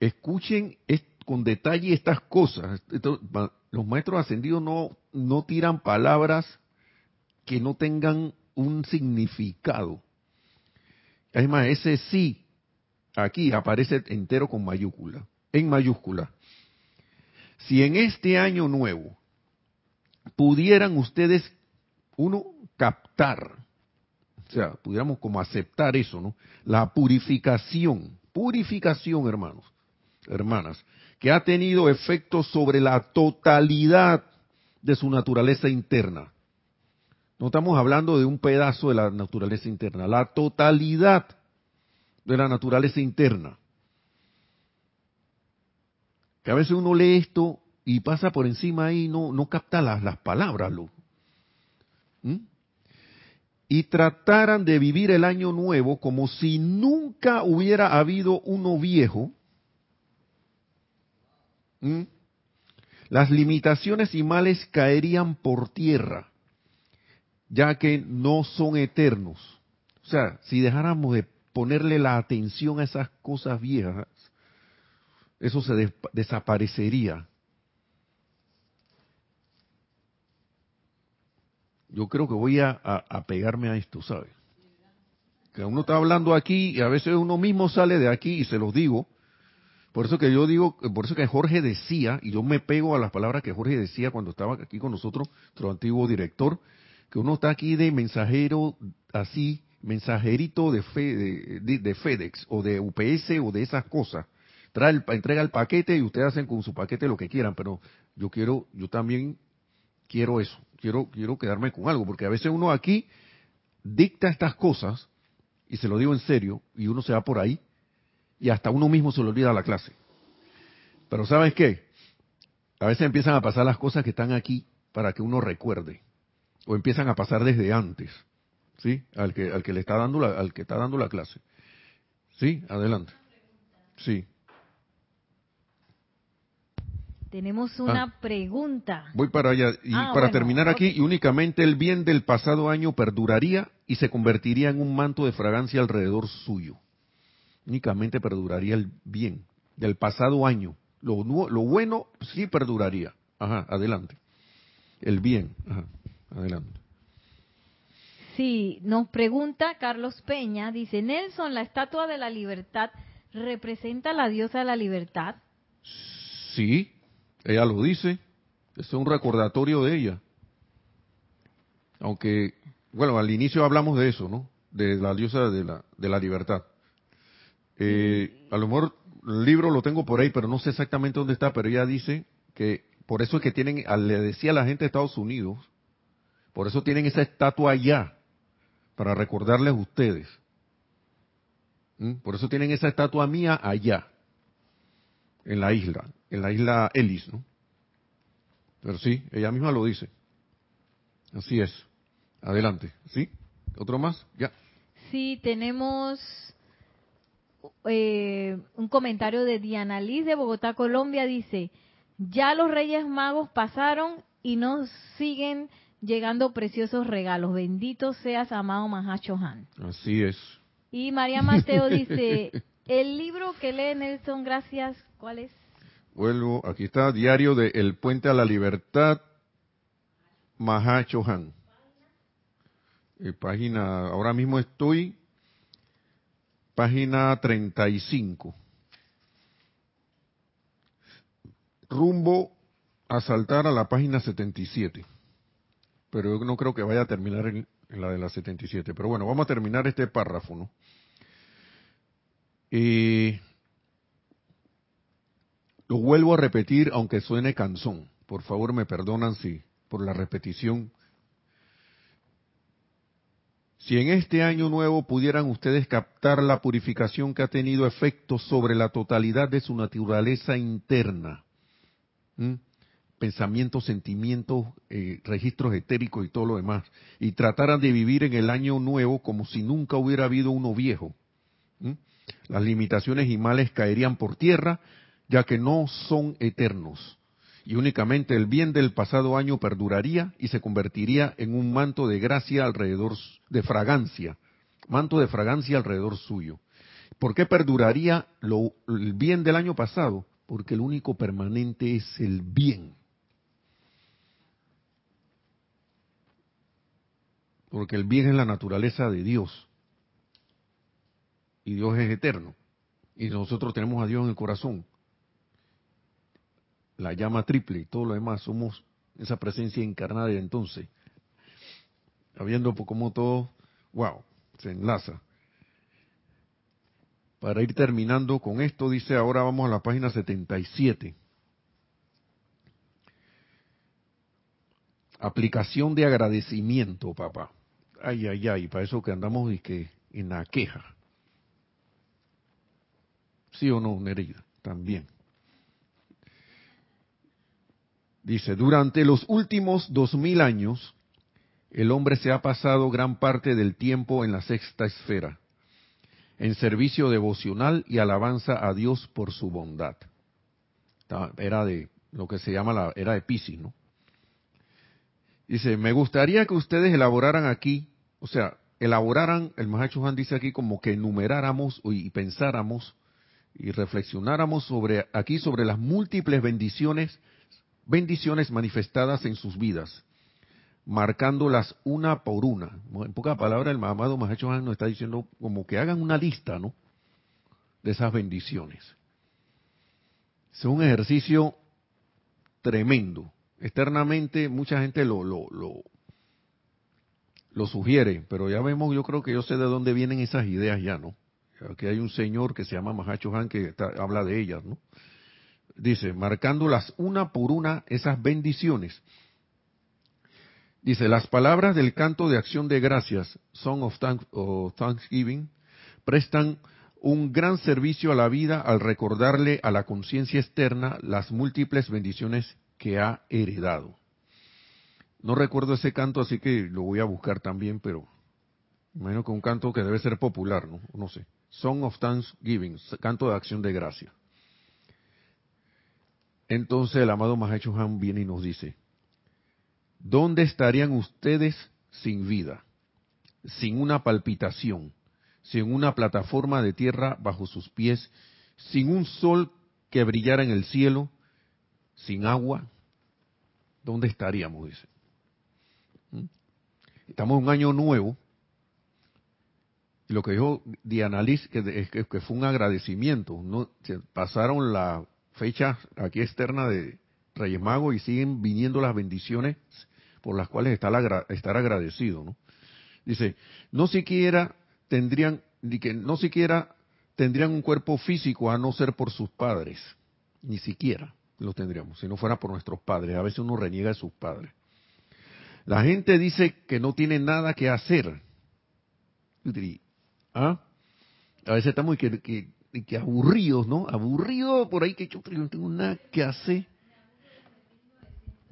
S1: escuchen con detalle estas cosas. Los maestros ascendidos no, no tiran palabras que no tengan un significado. Además, ese sí, aquí aparece entero con mayúscula, en mayúscula. Si en este año nuevo pudieran ustedes, uno, captar, o sea, pudiéramos como aceptar eso, ¿no? La purificación, purificación, hermanos, hermanas, que ha tenido efecto sobre la totalidad de su naturaleza interna. No estamos hablando de un pedazo de la naturaleza interna, la totalidad de la naturaleza interna. Que a veces uno lee esto y pasa por encima y no, no capta las, las palabras. Lo. ¿Mm? Y trataran de vivir el año nuevo como si nunca hubiera habido uno viejo. ¿Mm? Las limitaciones y males caerían por tierra ya que no son eternos. O sea, si dejáramos de ponerle la atención a esas cosas viejas, eso se desaparecería. Yo creo que voy a, a, pegarme a esto, ¿sabes? Que uno está hablando aquí y a veces uno mismo sale de aquí y se los digo. Por eso que yo digo, por eso que Jorge decía, y yo me pego a las palabras que Jorge decía cuando estaba aquí con nosotros, nuestro antiguo director, que uno está aquí de mensajero así, mensajerito de, de, FedEx o de UPS o de esas cosas. Trae el, entrega el paquete y ustedes hacen con su paquete lo que quieran, pero yo quiero, yo también quiero eso, quiero, quiero quedarme con algo, porque a veces uno aquí dicta estas cosas, y se lo digo en serio, y uno se va por ahí, y hasta uno mismo se le olvida la clase. Pero ¿sabes qué? A veces empiezan a pasar las cosas que están aquí para que uno recuerde o empiezan a pasar desde antes, ¿sí? Al que, al que le está dando la, al que está dando la clase. Sí, adelante. Sí.
S2: Tenemos una ah. pregunta.
S1: Voy para allá. Y ah, para terminar aquí, y únicamente el bien del pasado año perduraría y se convertiría en un manto de fragancia alrededor suyo. Únicamente perduraría el bien del pasado año. Lo, lo bueno sí perduraría. Ajá, adelante. El bien. Ajá. Adelante.
S2: Sí, nos pregunta Carlos Peña, dice, Nelson, la estatua de la libertad representa a la diosa de la libertad.
S1: Sí, ella lo dice, es un recordatorio de ella. Aunque, bueno, al inicio hablamos de eso, ¿no? De la diosa de la, de la libertad. Eh, a lo mejor el libro lo tengo por ahí, pero no sé exactamente dónde está, pero ella dice que por eso es que tienen, le decía a la gente de Estados Unidos, por eso tienen esa estatua allá, para recordarles a ustedes. ¿Mm? Por eso tienen esa estatua mía allá, en la isla, en la isla Ellis, ¿no? Pero sí, ella misma lo dice. Así es. Adelante. ¿Sí? ¿Otro más? Ya.
S2: Sí, tenemos eh, un comentario de Diana Liz de Bogotá, Colombia. Dice, ya los Reyes Magos pasaron y nos siguen llegando preciosos regalos. Bendito seas, amado Mahacho Han.
S1: Así es.
S2: Y María Mateo dice, el libro que lee Nelson, gracias, ¿cuál es?
S1: Vuelvo, aquí está, Diario de El Puente a la Libertad, Mahacho Han. Eh, página, ahora mismo estoy, página 35. Rumbo a saltar a la página 77 pero yo no creo que vaya a terminar en, la de la 77. Pero bueno, vamos a terminar este párrafo, ¿no? Y lo vuelvo a repetir, aunque suene canzón. Por favor, me perdonan si por la repetición. Si en este año nuevo pudieran ustedes captar la purificación que ha tenido efecto sobre la totalidad de su naturaleza interna, pensamientos, sentimientos, eh, registros etéricos y todo lo demás, y trataran de vivir en el año nuevo como si nunca hubiera habido uno viejo, las limitaciones y males caerían por tierra, ya que no son eternos y únicamente el bien del pasado año perduraría y se convertiría en un manto de gracia alrededor de fragancia, manto de fragancia alrededor suyo. ¿Por qué perduraría el bien del año pasado? Porque el único permanente es el bien. Porque el bien es la naturaleza de Dios. Y Dios es eterno. Y nosotros tenemos a Dios en el corazón la llama triple y todo lo demás, somos esa presencia encarnada de entonces. Habiendo como todo, wow, se enlaza. Para ir terminando con esto, dice ahora vamos a la página 77. Aplicación de agradecimiento, papá. Ay, ay, ay, para eso que andamos y que en la queja. ¿Sí o no, Nereida? También. Dice, durante los últimos dos mil años, el hombre se ha pasado gran parte del tiempo en la sexta esfera, en servicio devocional y alabanza a Dios por su bondad. Era de lo que se llama la era de Pisces, ¿no? Dice, me gustaría que ustedes elaboraran aquí, o sea, elaboraran, el Mahacho Juan dice aquí como que enumeráramos y pensáramos y reflexionáramos sobre aquí sobre las múltiples bendiciones bendiciones manifestadas en sus vidas, marcándolas una por una. En pocas palabras, el amado Mahacho nos está diciendo como que hagan una lista, ¿no? De esas bendiciones. Es un ejercicio tremendo. Externamente mucha gente lo, lo, lo, lo sugiere, pero ya vemos, yo creo que yo sé de dónde vienen esas ideas ya, ¿no? Aquí hay un señor que se llama Mahacho Han que habla de ellas, ¿no? Dice, marcándolas una por una esas bendiciones. Dice, las palabras del canto de acción de gracias, Song of Thanksgiving, prestan un gran servicio a la vida al recordarle a la conciencia externa las múltiples bendiciones que ha heredado. No recuerdo ese canto, así que lo voy a buscar también, pero imagino que un canto que debe ser popular, ¿no? No sé. Song of Thanksgiving, canto de acción de gracia. Entonces el amado Mahacho Han viene y nos dice, ¿dónde estarían ustedes sin vida, sin una palpitación, sin una plataforma de tierra bajo sus pies, sin un sol que brillara en el cielo, sin agua? ¿Dónde estaríamos? Dice. ¿Mm? Estamos en un año nuevo. Y lo que dijo Diana Liz, que, que, fue un agradecimiento. pasaron la fecha aquí externa de Reyes Magos y siguen viniendo las bendiciones por las cuales estar, estar agradecido, ¿no? Dice, no siquiera tendrían, que no siquiera tendrían un cuerpo físico a no ser por sus padres, ni siquiera lo tendríamos, si no fuera por nuestros padres. A veces uno reniega de sus padres. La gente dice que no tiene nada que hacer. ¿Ah? A veces estamos que, que que aburridos, ¿no? Aburrido por ahí que yo no tengo nada que hacer.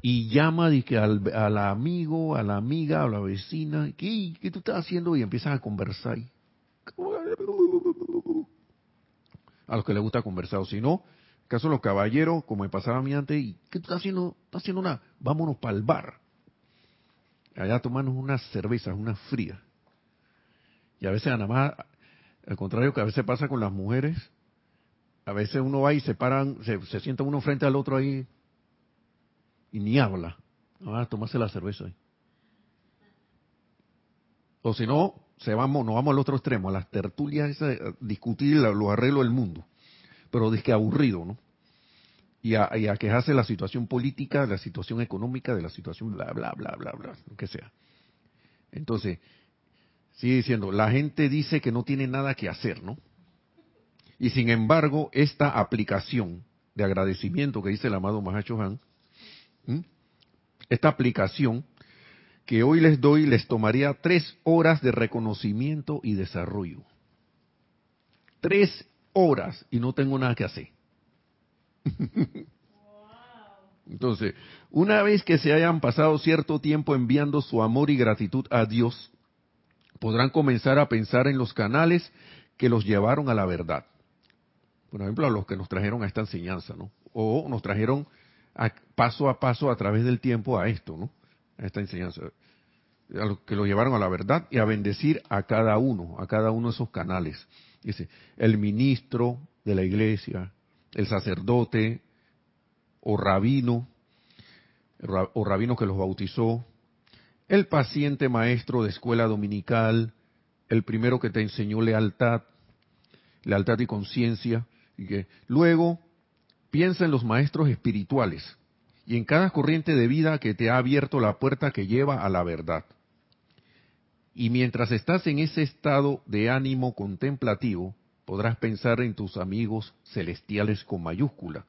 S1: Y llama que al, al, amigo, a la amiga, a la vecina, ¿qué, ¿qué tú estás haciendo? Y empiezan a conversar. A los que les gusta conversar, o si no, caso los caballeros, como me pasaba a mí antes, ¿y qué tú estás haciendo? ¿Estás haciendo nada? Vámonos para el bar. Allá tomarnos unas cervezas, unas frías. Y a veces nada más al contrario que a veces pasa con las mujeres, a veces uno va y se paran, se, sienta uno frente al otro ahí y ni habla. a tomarse la cerveza ahí. O si no, se vamos, nos vamos al otro extremo, a las tertulias, a discutir los arreglos del mundo. Pero es que aburrido, ¿no? Y a, y a quejarse la situación política, la situación económica, de la situación bla, bla, bla, bla, bla, lo que sea. Entonces, Sigue diciendo, la gente dice que no tiene nada que hacer, ¿no? Y sin embargo, esta aplicación de agradecimiento que dice el amado Mahacho Han, esta aplicación que hoy les doy les tomaría tres horas de reconocimiento y desarrollo. Tres horas y no tengo nada que hacer. Entonces, una vez que se hayan pasado cierto tiempo enviando su amor y gratitud a Dios, podrán comenzar a pensar en los canales que los llevaron a la verdad. Por ejemplo, a los que nos trajeron a esta enseñanza, ¿no? O nos trajeron paso a paso a través del tiempo a esto, ¿no? A esta enseñanza. A los que lo llevaron a la verdad y a bendecir a cada uno, a cada uno de esos canales. Dice, el ministro de la iglesia, el sacerdote o rabino, o rabino que los bautizó, el paciente maestro de escuela dominical, el primero que te enseñó lealtad, lealtad y conciencia, luego piensa en los maestros espirituales y en cada corriente de vida que te ha abierto la puerta que lleva a la verdad. Y mientras estás en ese estado de ánimo contemplativo, podrás pensar en tus amigos celestiales con mayúscula,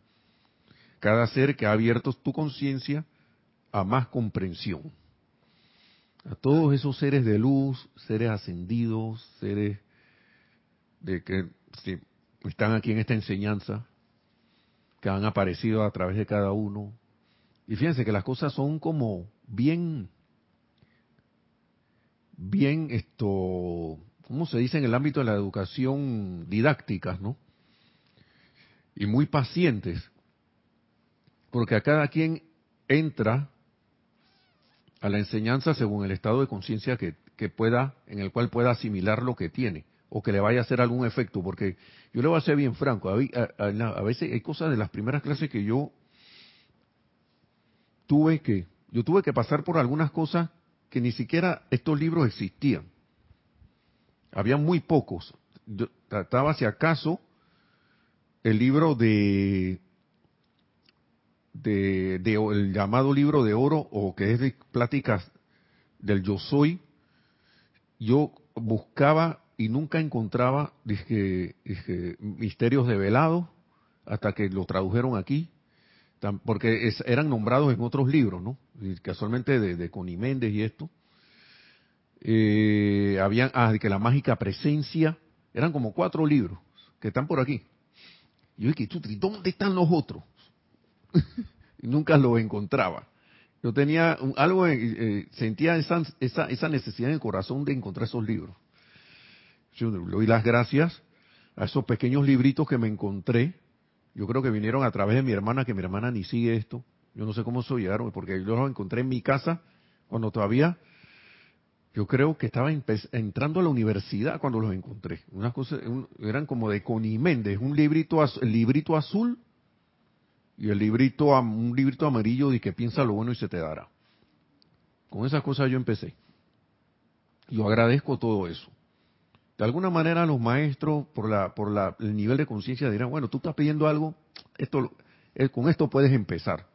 S1: cada ser que ha abierto tu conciencia a más comprensión. A todos esos seres de luz, seres ascendidos, seres de que están aquí en esta enseñanza, que han aparecido a través de cada uno. Y fíjense que las cosas son como bien, bien esto, ¿cómo se dice en el ámbito de la educación didáctica, no? Y muy pacientes, porque a cada quien entra a la enseñanza según el estado de conciencia que, que, pueda, en el cual pueda asimilar lo que tiene o que le vaya a hacer algún efecto, porque yo le voy a ser bien franco, a, veces hay cosas de las primeras clases que yo tuve que, yo tuve que pasar por algunas cosas que ni siquiera estos libros existían. Había muy pocos. Yo trataba, si acaso, el libro de, de, el llamado libro de oro o que es de pláticas del yo soy. Yo buscaba y nunca encontraba misterios develados hasta que lo tradujeron aquí, porque eran nombrados en otros libros, ¿no? casualmente de, de Coniméndez y esto. Eh, habían, ah, que la mágica presencia, eran como cuatro libros que están por aquí. Yo dije, ¿dónde están los otros? nunca los encontraba. Yo tenía algo, eh, sentía esa, esa, esa necesidad en el corazón de encontrar esos libros. Yo le doy las gracias a esos pequeños libritos que me encontré. Yo creo que vinieron a través de mi hermana, que mi hermana ni sigue esto. Yo no sé cómo se llegaron, porque yo los encontré en mi casa cuando todavía, yo creo que estaba entrando a la universidad cuando los encontré. Unas cosas, eran como de Coniméndez, un librito, el librito azul y el librito, un librito amarillo de que piensa lo bueno y se te dará. Con esas cosas yo empecé. Yo agradezco todo eso. De alguna manera los maestros, por, la, por la, el nivel de conciencia, dirán, bueno, tú estás pidiendo algo, esto, eh, con esto puedes empezar.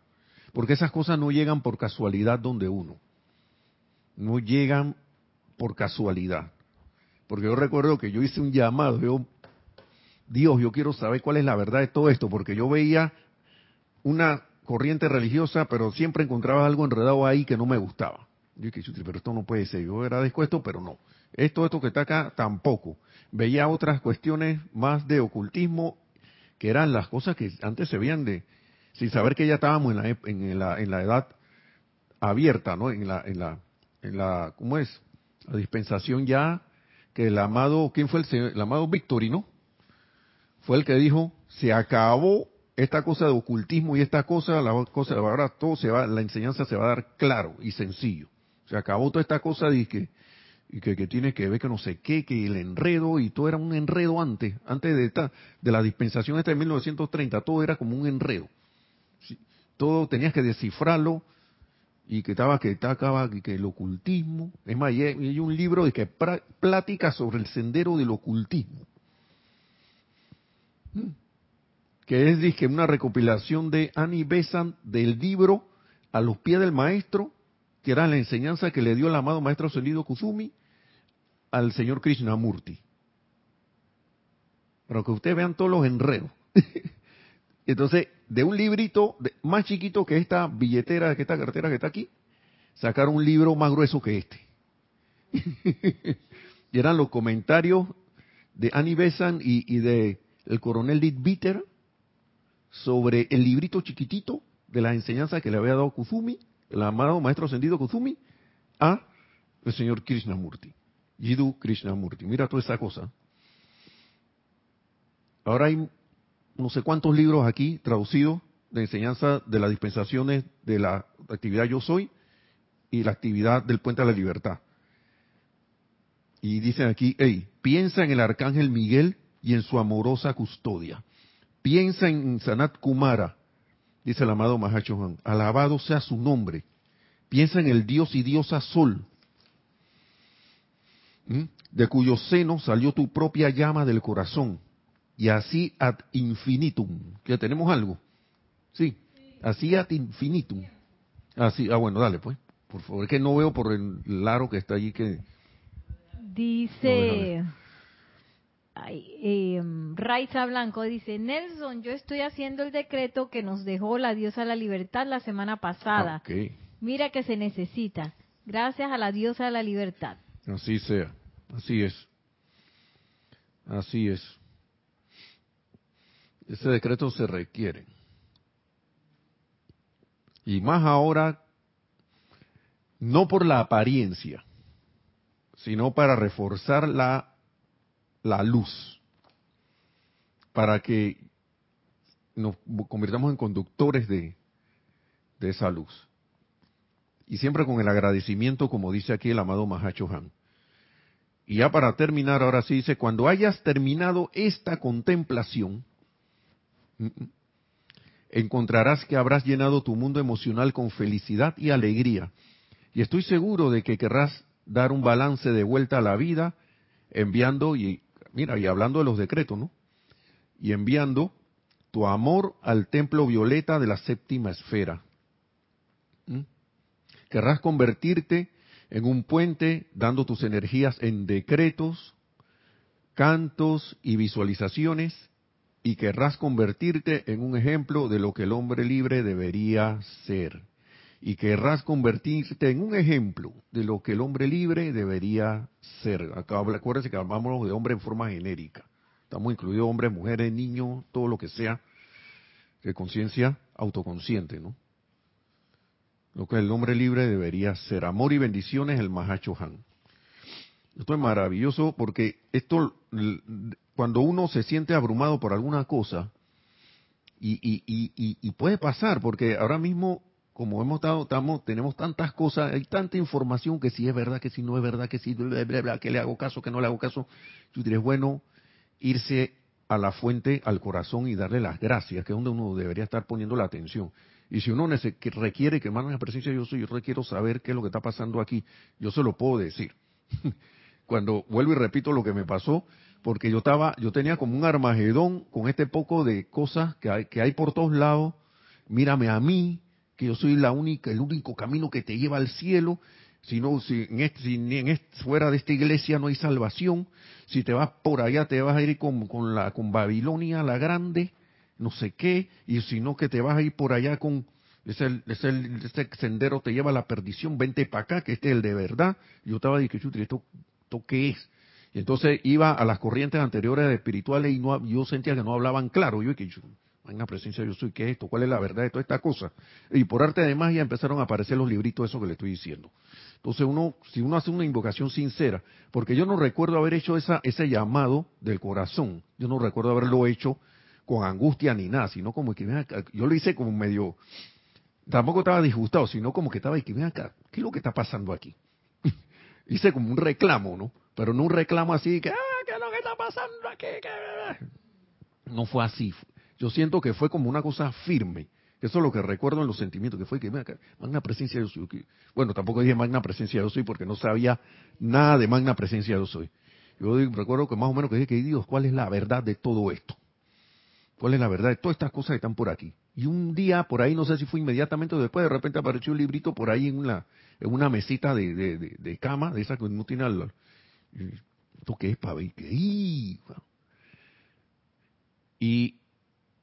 S1: Porque esas cosas no llegan por casualidad donde uno. No llegan por casualidad. Porque yo recuerdo que yo hice un llamado, yo, Dios, yo quiero saber cuál es la verdad de todo esto, porque yo veía una corriente religiosa, pero siempre encontraba algo enredado ahí que no me gustaba. Yo dije, pero esto no puede ser, yo agradezco esto, pero no. Esto, esto que está acá, tampoco. Veía otras cuestiones más de ocultismo, que eran las cosas que antes se veían de, sin saber que ya estábamos en la, en la, en la edad abierta, ¿no? En la, en la, en la, ¿cómo es? La dispensación ya, que el amado, ¿quién fue el, el amado Victorino? Fue el que dijo, se acabó esta cosa de ocultismo y esta cosa, la cosa, ahora todo se va, la enseñanza se va a dar claro y sencillo. Se acabó toda esta cosa de que y que, tiene que ver que no sé qué, que el enredo, y todo era un enredo antes, antes de esta, de la dispensación esta de 1930, todo era como un enredo. Todo tenías que descifrarlo, y que estaba, que estaba, que el ocultismo, es más, hay, un libro de que plática sobre el sendero del ocultismo. Que es que una recopilación de Annie Besant del libro A los pies del maestro, que era la enseñanza que le dio el amado maestro Selido Kusumi, al señor Krishnamurti. Para que ustedes vean todos los enredos. Entonces, de un librito más chiquito que esta billetera, que esta cartera que está aquí, sacaron un libro más grueso que este. y eran los comentarios de Annie Besant y, de el coronel Dick Bitter sobre el librito chiquitito de las enseñanzas que le había dado Kuzumi, el amado maestro ascendido Kuzumi, a el señor Krishnamurti, Jiddu Krishnamurti. Mira toda esa cosa. Ahora hay no sé cuántos libros aquí traducidos de enseñanza de las dispensaciones de la actividad Yo Soy y la actividad del Puente a la Libertad. Y dicen aquí, hey, piensa en el arcángel Miguel y en su amorosa custodia. Piensa en Sanat Kumara, dice el amado Mahachohan, alabado sea su nombre. Piensa en el dios y diosa Sol, de cuyo seno salió tu propia llama del corazón, y así ad infinitum. ¿Ya tenemos algo? Sí, así ad infinitum. Así, ah, bueno, dale pues, por favor, es que no veo por el laro que está allí que...
S2: Dice... eh, Raiza Blanco dice, Nelson, yo estoy haciendo el decreto que nos dejó la diosa de la libertad la semana pasada. Mira que se necesita. Gracias a la diosa de la libertad.
S1: Así sea, así es. Así es. Ese decreto se requiere. Y más ahora, no por la apariencia, sino para reforzar la, la luz, para que nos convirtamos en conductores de, de esa luz. Y siempre con el agradecimiento, como dice aquí el amado Mahacho Han. Y ya para terminar, ahora sí dice, cuando hayas terminado esta contemplación, encontrarás que habrás llenado tu mundo emocional con felicidad y alegría. Y estoy seguro de que querrás dar un balance de vuelta a la vida, enviando, y mira, y hablando de los decretos, ¿no? Y enviando tu amor al templo violeta de la séptima esfera. ¿Mm? Querrás convertirte en un puente dando tus energías en decretos, cantos y visualizaciones y querrás convertirte en un ejemplo de lo que el hombre libre debería ser. Y querrás convertirte en un ejemplo de lo que el hombre libre debería ser. Acá acuérdense que hablamos de hombre en forma genérica. Estamos incluidos hombres, mujeres, niños, todo lo que sea de conciencia autoconsciente, ¿no? Lo que el hombre libre debería ser. Amor y bendiciones, el Mahacho Han. Esto es maravilloso porque esto cuando uno se siente abrumado por alguna cosa, y, puede pasar, porque ahora mismo, como hemos estado, estamos, tenemos tantas cosas, hay tanta información que si es verdad, que si no es verdad, que si, que le hago caso, que no le hago caso, yo diré, es bueno irse a la fuente, al corazón y darle las gracias, que es donde uno debería estar poniendo la atención. Y si uno requiere que manden la presencia yo soy, yo requiero saber qué es lo que está pasando aquí, yo se lo puedo decir. Cuando vuelvo y repito lo que me pasó, porque yo estaba, yo tenía como un armagedón con este poco de cosas que hay, que hay por todos lados. Mírame a mí, que yo soy la única, el único camino que te lleva al cielo. Si no, si, en este, si en fuera de esta iglesia no hay salvación, si te vas por allá te vas a ir con, con la con Babilonia la grande, no sé qué, y si no que te vas a ir por allá con ese, ese, ese sendero te lleva a la perdición, vente para acá, que este es el de verdad. Yo estaba diciendo, ¿esto, ¿esto qué es? Y entonces iba a las corrientes anteriores espirituales y no, yo sentía que no hablaban claro. Yo que una presencia, yo soy, ¿qué es esto? ¿Cuál es la verdad de toda esta cosa? Y por arte de magia empezaron a aparecer los libritos, eso que le estoy diciendo. Entonces uno, si uno hace una invocación sincera, porque yo no recuerdo haber hecho esa, ese llamado del corazón, yo no recuerdo haberlo hecho con angustia ni nada, sino como que, yo lo hice como medio, tampoco estaba disgustado, sino como que estaba y que, ven acá, ¿qué es lo que está pasando aquí? hice como un reclamo, ¿no? pero no un reclamo así que, ah, ¿qué es lo que está pasando aquí? No fue así. Yo siento que fue como una cosa firme. Eso es lo que recuerdo en los sentimientos, que fue que magna presencia yo soy. Bueno, tampoco dije magna presencia yo soy porque no sabía nada de magna presencia yo soy. Yo recuerdo que más o menos que dije que Dios, ¿cuál es la verdad de todo esto? ¿Cuál es la verdad de todas estas cosas que están por aquí? Y un día, por ahí, no sé si fue inmediatamente o después, de repente apareció un librito por ahí en una, en una mesita de, de, cama, de esa que no tiene al, ¿Esto qué es para ver? Y,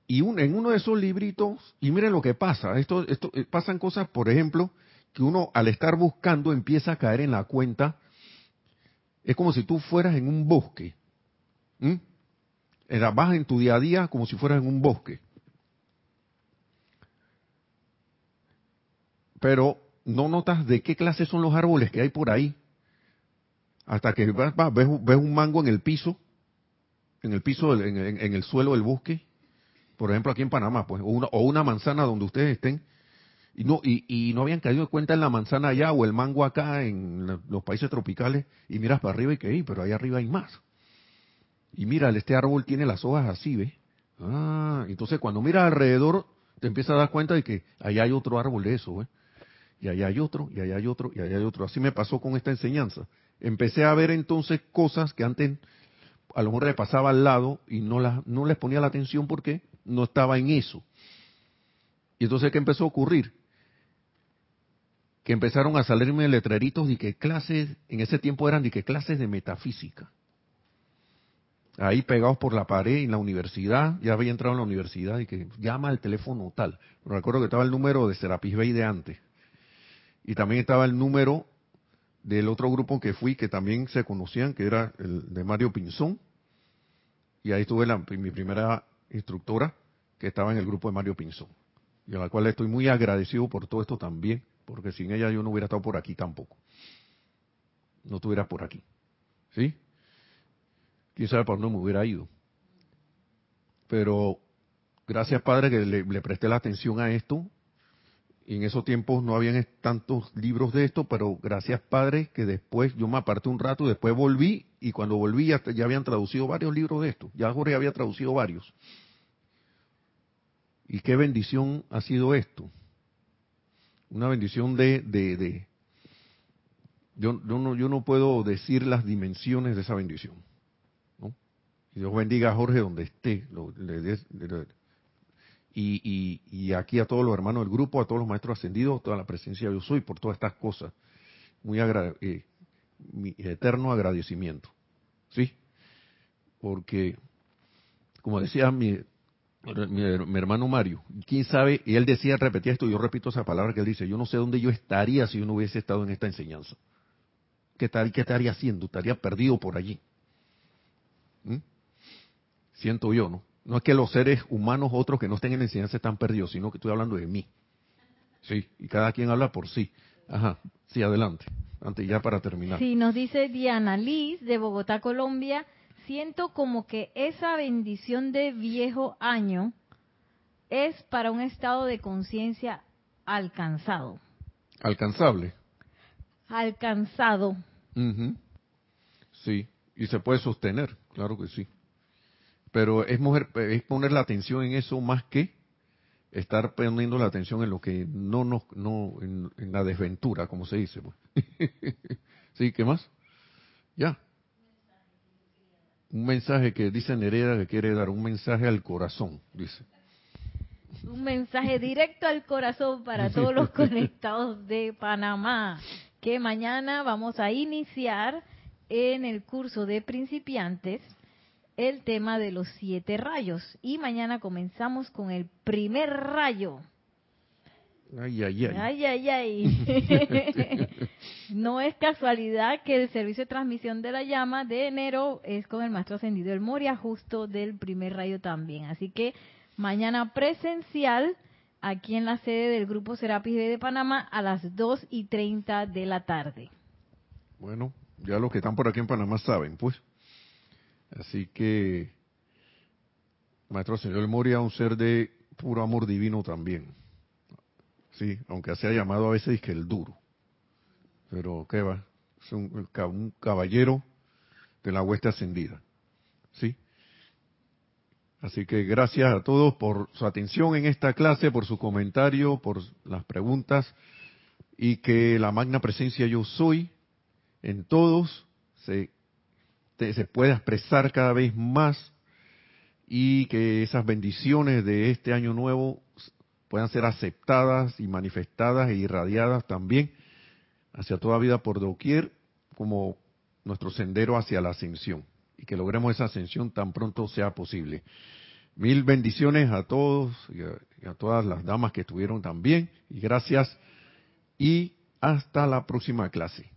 S1: y un, en uno de esos libritos, y miren lo que pasa, esto, esto eh, pasan cosas, por ejemplo, que uno al estar buscando empieza a caer en la cuenta, es como si tú fueras en un bosque. ¿Mm? Vas en tu día a día como si fueras en un bosque. Pero no notas de qué clase son los árboles que hay por ahí. Hasta que ves, ves un mango en el piso, en el piso, en, el suelo del bosque, por ejemplo aquí en Panamá, pues, o una, o una manzana donde ustedes estén, y no, y, no habían caído de cuenta en la manzana allá o el mango acá en los países tropicales, y miras para arriba y que, pero ahí arriba hay más. Y mira, este árbol tiene las hojas así, ¿ves? Ah, entonces cuando miras alrededor, te empiezas a dar cuenta de que allá hay otro árbol de eso, ¿ves? Y allá hay otro, y allá hay otro, y allá hay otro. Así me pasó con esta enseñanza. Empecé a ver entonces cosas que antes a lo mejor le pasaba al lado y no, las, no les ponía la atención porque no estaba en eso. Y entonces, ¿qué empezó a ocurrir? Que empezaron a salirme letreritos de que clases, en ese tiempo eran de que clases de metafísica. Ahí pegados por la pared en la universidad, ya había entrado en la universidad y que llama al teléfono tal. Recuerdo que estaba el número de Serapis Bay de antes. Y también estaba el número del otro grupo que fui, que también se conocían, que era el de Mario Pinzón. Y ahí tuve la, mi primera instructora, que estaba en el grupo de Mario Pinzón. Y a la cual estoy muy agradecido por todo esto también, porque sin ella yo no hubiera estado por aquí tampoco. No estuviera por aquí. ¿Sí? Quién sabe por dónde me hubiera ido. Pero gracias, Padre, que le, presté la atención a esto en esos tiempos no habían tantos libros de esto, pero gracias Padre que después yo me aparté un rato, después volví y cuando volví ya, habían traducido varios libros de esto, ya Jorge había traducido varios. Y qué bendición ha sido esto. Una bendición de... de, de yo, yo, no, yo no puedo decir las dimensiones de esa bendición. ¿no? Y Dios bendiga a Jorge donde esté, lo, le, y, y, aquí a todos los hermanos del grupo, a todos los maestros ascendidos, toda la presencia de yo soy por todas estas cosas. Muy eh, mi eterno agradecimiento. ¿Sí? Porque, como decía mi, mi, hermano Mario, quién sabe, y él decía, repetía esto, yo repito esa palabra que él dice, yo no sé dónde yo estaría si yo no hubiese estado en esta enseñanza. ¿Qué, tal, qué estaría haciendo? Estaría perdido por allí. ¿Mm? Siento yo, ¿no? No es que los seres humanos, otros que no estén en la enseñanza, están perdidos, sino que estoy hablando de mí. Sí, y cada quien habla por sí. Ajá, sí, adelante. Antes ya para terminar.
S2: Sí, nos dice Diana Liz de Bogotá, Colombia. Siento como que esa bendición de viejo año es para un estado de conciencia alcanzado.
S1: Alcanzable.
S2: Alcanzado.
S1: Sí, y se puede sostener, claro que sí. Pero es, es poner la atención en eso más que estar poniendo la atención en lo que no nos, no, en, la desventura, como se dice. Pues. ¿Sí? ¿Qué más? Ya. Un mensaje que dice Nereida que quiere dar, un mensaje al corazón, dice.
S2: Un mensaje directo al corazón para todos los conectados de Panamá, que mañana vamos a iniciar en el curso de principiantes el tema de los siete rayos. Y mañana comenzamos con el primer rayo.
S1: Ay, ay, ay.
S2: Ay, ay, ay. no es casualidad que el servicio de transmisión de la llama de enero es con el maestro ascendido el Moria, justo del primer rayo también. Así que mañana presencial aquí en la sede del Grupo Serapis de Panamá a las 2 y 30 de la tarde.
S1: Bueno, ya los que están por aquí en Panamá saben, pues. Así que, Maestro Señor Moria, un ser de puro amor divino también. Sí, aunque se ha llamado a veces que el duro. Pero, ¿qué va? Es un, un caballero de la hueste ascendida. ¿Sí? Así que gracias a todos por su atención en esta clase, por su comentario, por las preguntas y que la magna presencia yo soy en todos se se pueda expresar cada vez más y que esas bendiciones de este año nuevo puedan ser aceptadas y manifestadas e irradiadas también hacia toda vida por doquier como nuestro sendero hacia la ascensión y que logremos esa ascensión tan pronto sea posible. Mil bendiciones a todos y a, todas las damas que estuvieron también y gracias y Hasta la próxima clase.